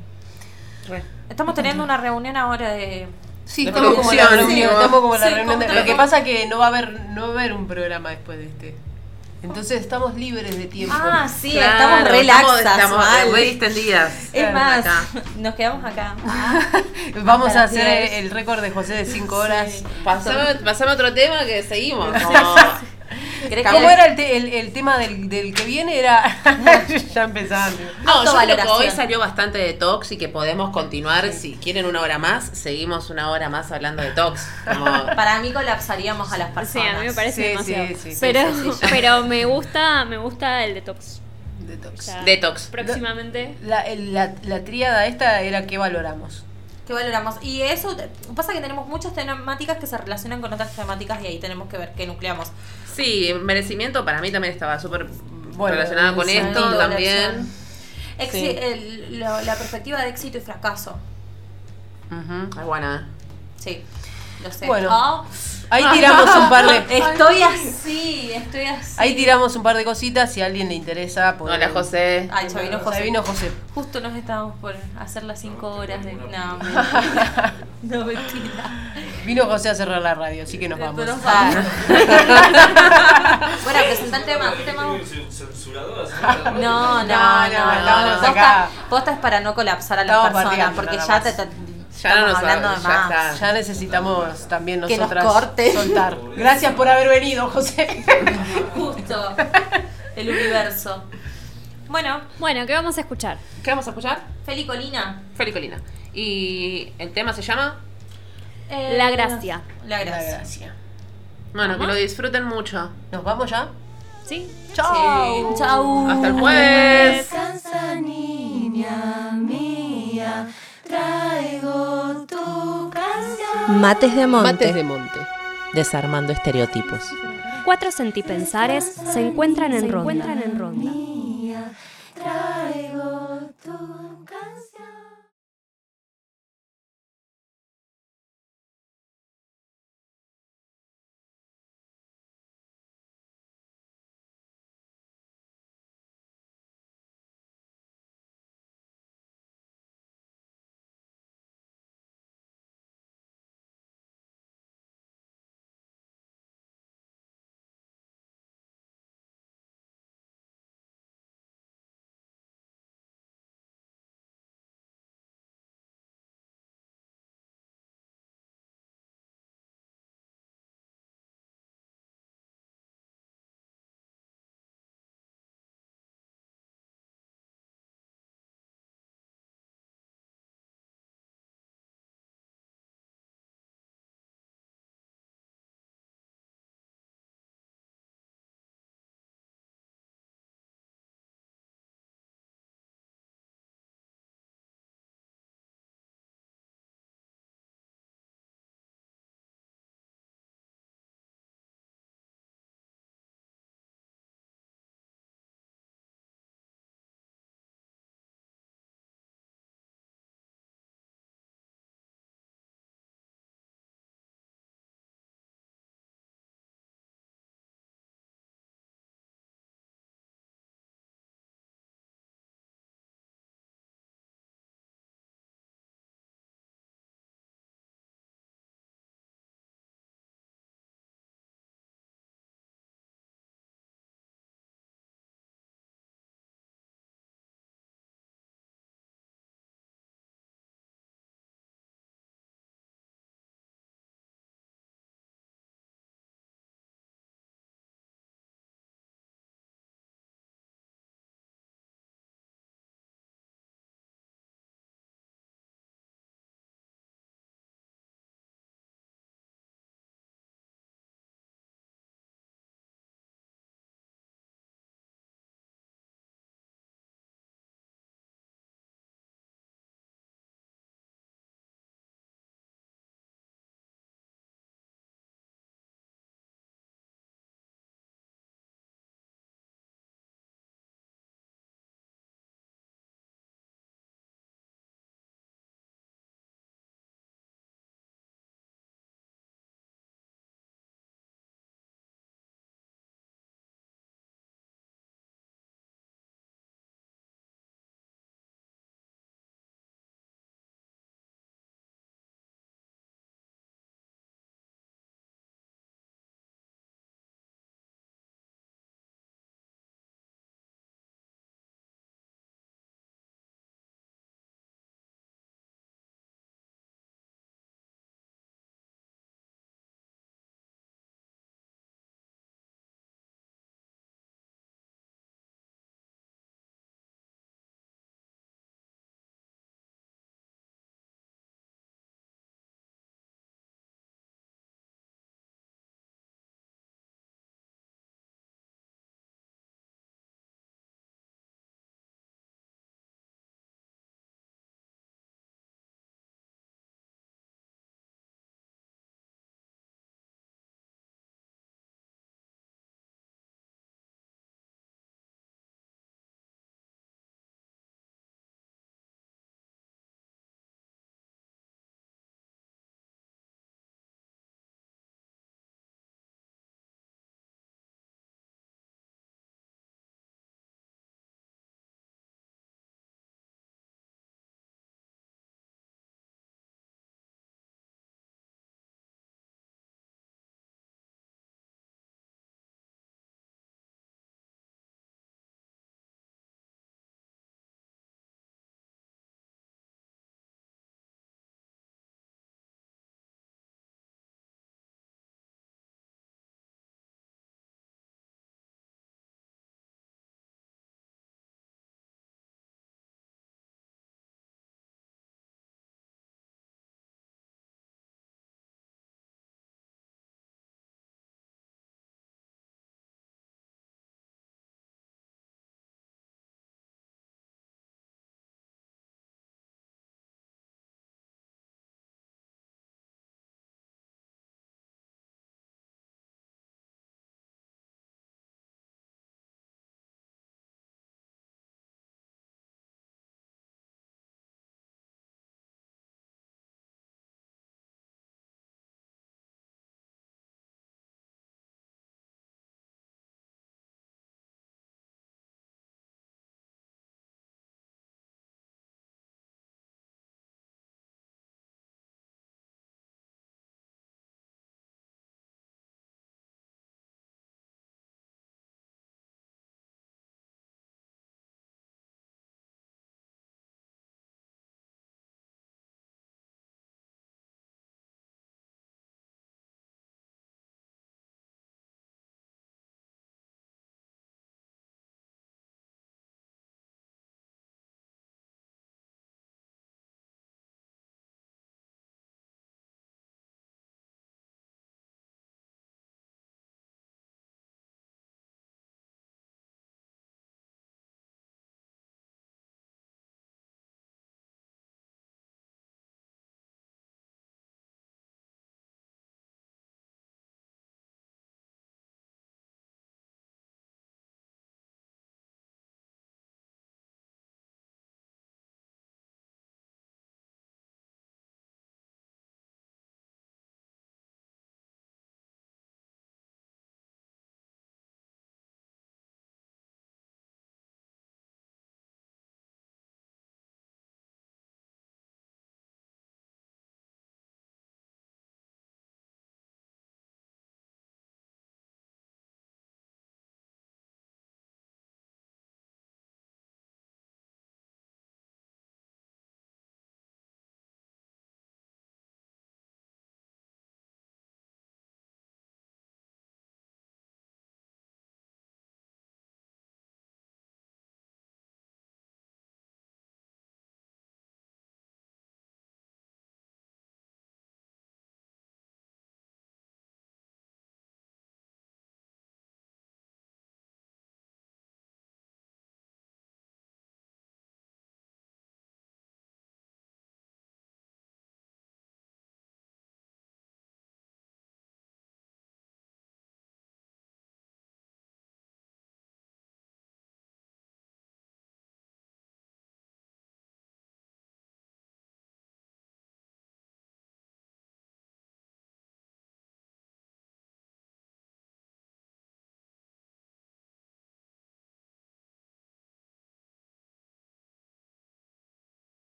Re. Estamos teniendo una reunión ahora de. Sí, estamos como la reunión, Sí, estamos como en la sí, reunión de- Lo que pasa que no va a haber, no va a haber un programa después de este. Entonces estamos libres de tiempo. Ah, sí, Claro, estamos relaxas. Estamos, re distendidas. Es más, Acá. (laughs) nos quedamos acá. (laughs) Vamos a hacer 10. el, el récord de José de 5 horas. Pasame, pasame otro tema que seguimos. (laughs) No. ¿Crees ¿Cómo que- era el, te- el- el tema del, del que viene? Era. (laughs) ya empezando. No, yo creo que hoy salió bastante de Tox y que podemos continuar. Si quieren una hora más, seguimos una hora más hablando de Tox. Como, (laughs) Para mí colapsaríamos a las Sí, personas. a mí me parece Sí, demasiado. sí, sí, sí, pero, sí, sí, (laughs) pero me gusta, me gusta el detox. Detox. Ya Detox. Próximamente. La, la, la tríada esta era que valoramos. ¿Qué valoramos? Y eso pasa que tenemos muchas temáticas que se relacionan con otras temáticas y ahí tenemos que ver qué nucleamos. Sí, merecimiento para mí también estaba súper Bueno, relacionado con esto también. Exi- Sí. el- lo- la perspectiva de éxito y fracaso. Ujú, Es buena. Sí, lo sé. Bueno. Ah, Ahí tiramos un par de. (laughs) estoy así, estoy así. Ahí tiramos un par de cositas. Si a alguien le interesa. puede- Hola, José. Ay, ya vino Ya José. vino José. Justo nos estábamos por hacer las 5 horas de. No, (laughs) mentira. No, mentira. Vino José a cerrar la radio, así que nos vamos. Nos Ah. vamos. (laughs) bueno, presenta el tema. ¿Qué tema? No, no, no. No, no, no, estamos Posta- es para no colapsar a las personas, porque ya te, Ya no estamos nos hablando de ya más. está. Ya necesitamos también Que nos nosotras corten. soltar. (laughs) Gracias por haber venido, José. Justo. El universo. Bueno, Bueno, ¿qué vamos a escuchar? ¿Qué vamos a escuchar? Felicolina. Felicolina. Y el tema se llama. Eh, La gracia. La gracia. gracia. Bueno, que lo disfruten mucho. ¿Nos vamos ya? ¿Sí? Chao. Sí. Chau. Hasta el jueves. Descansa, niña mía, Traigo tu canción. Mates de Monte. Mates de Monte. Desarmando estereotipos. Cuatro centipensares se encuentran en se ronda. Encuentran en ronda. Mía, traigo tu canción.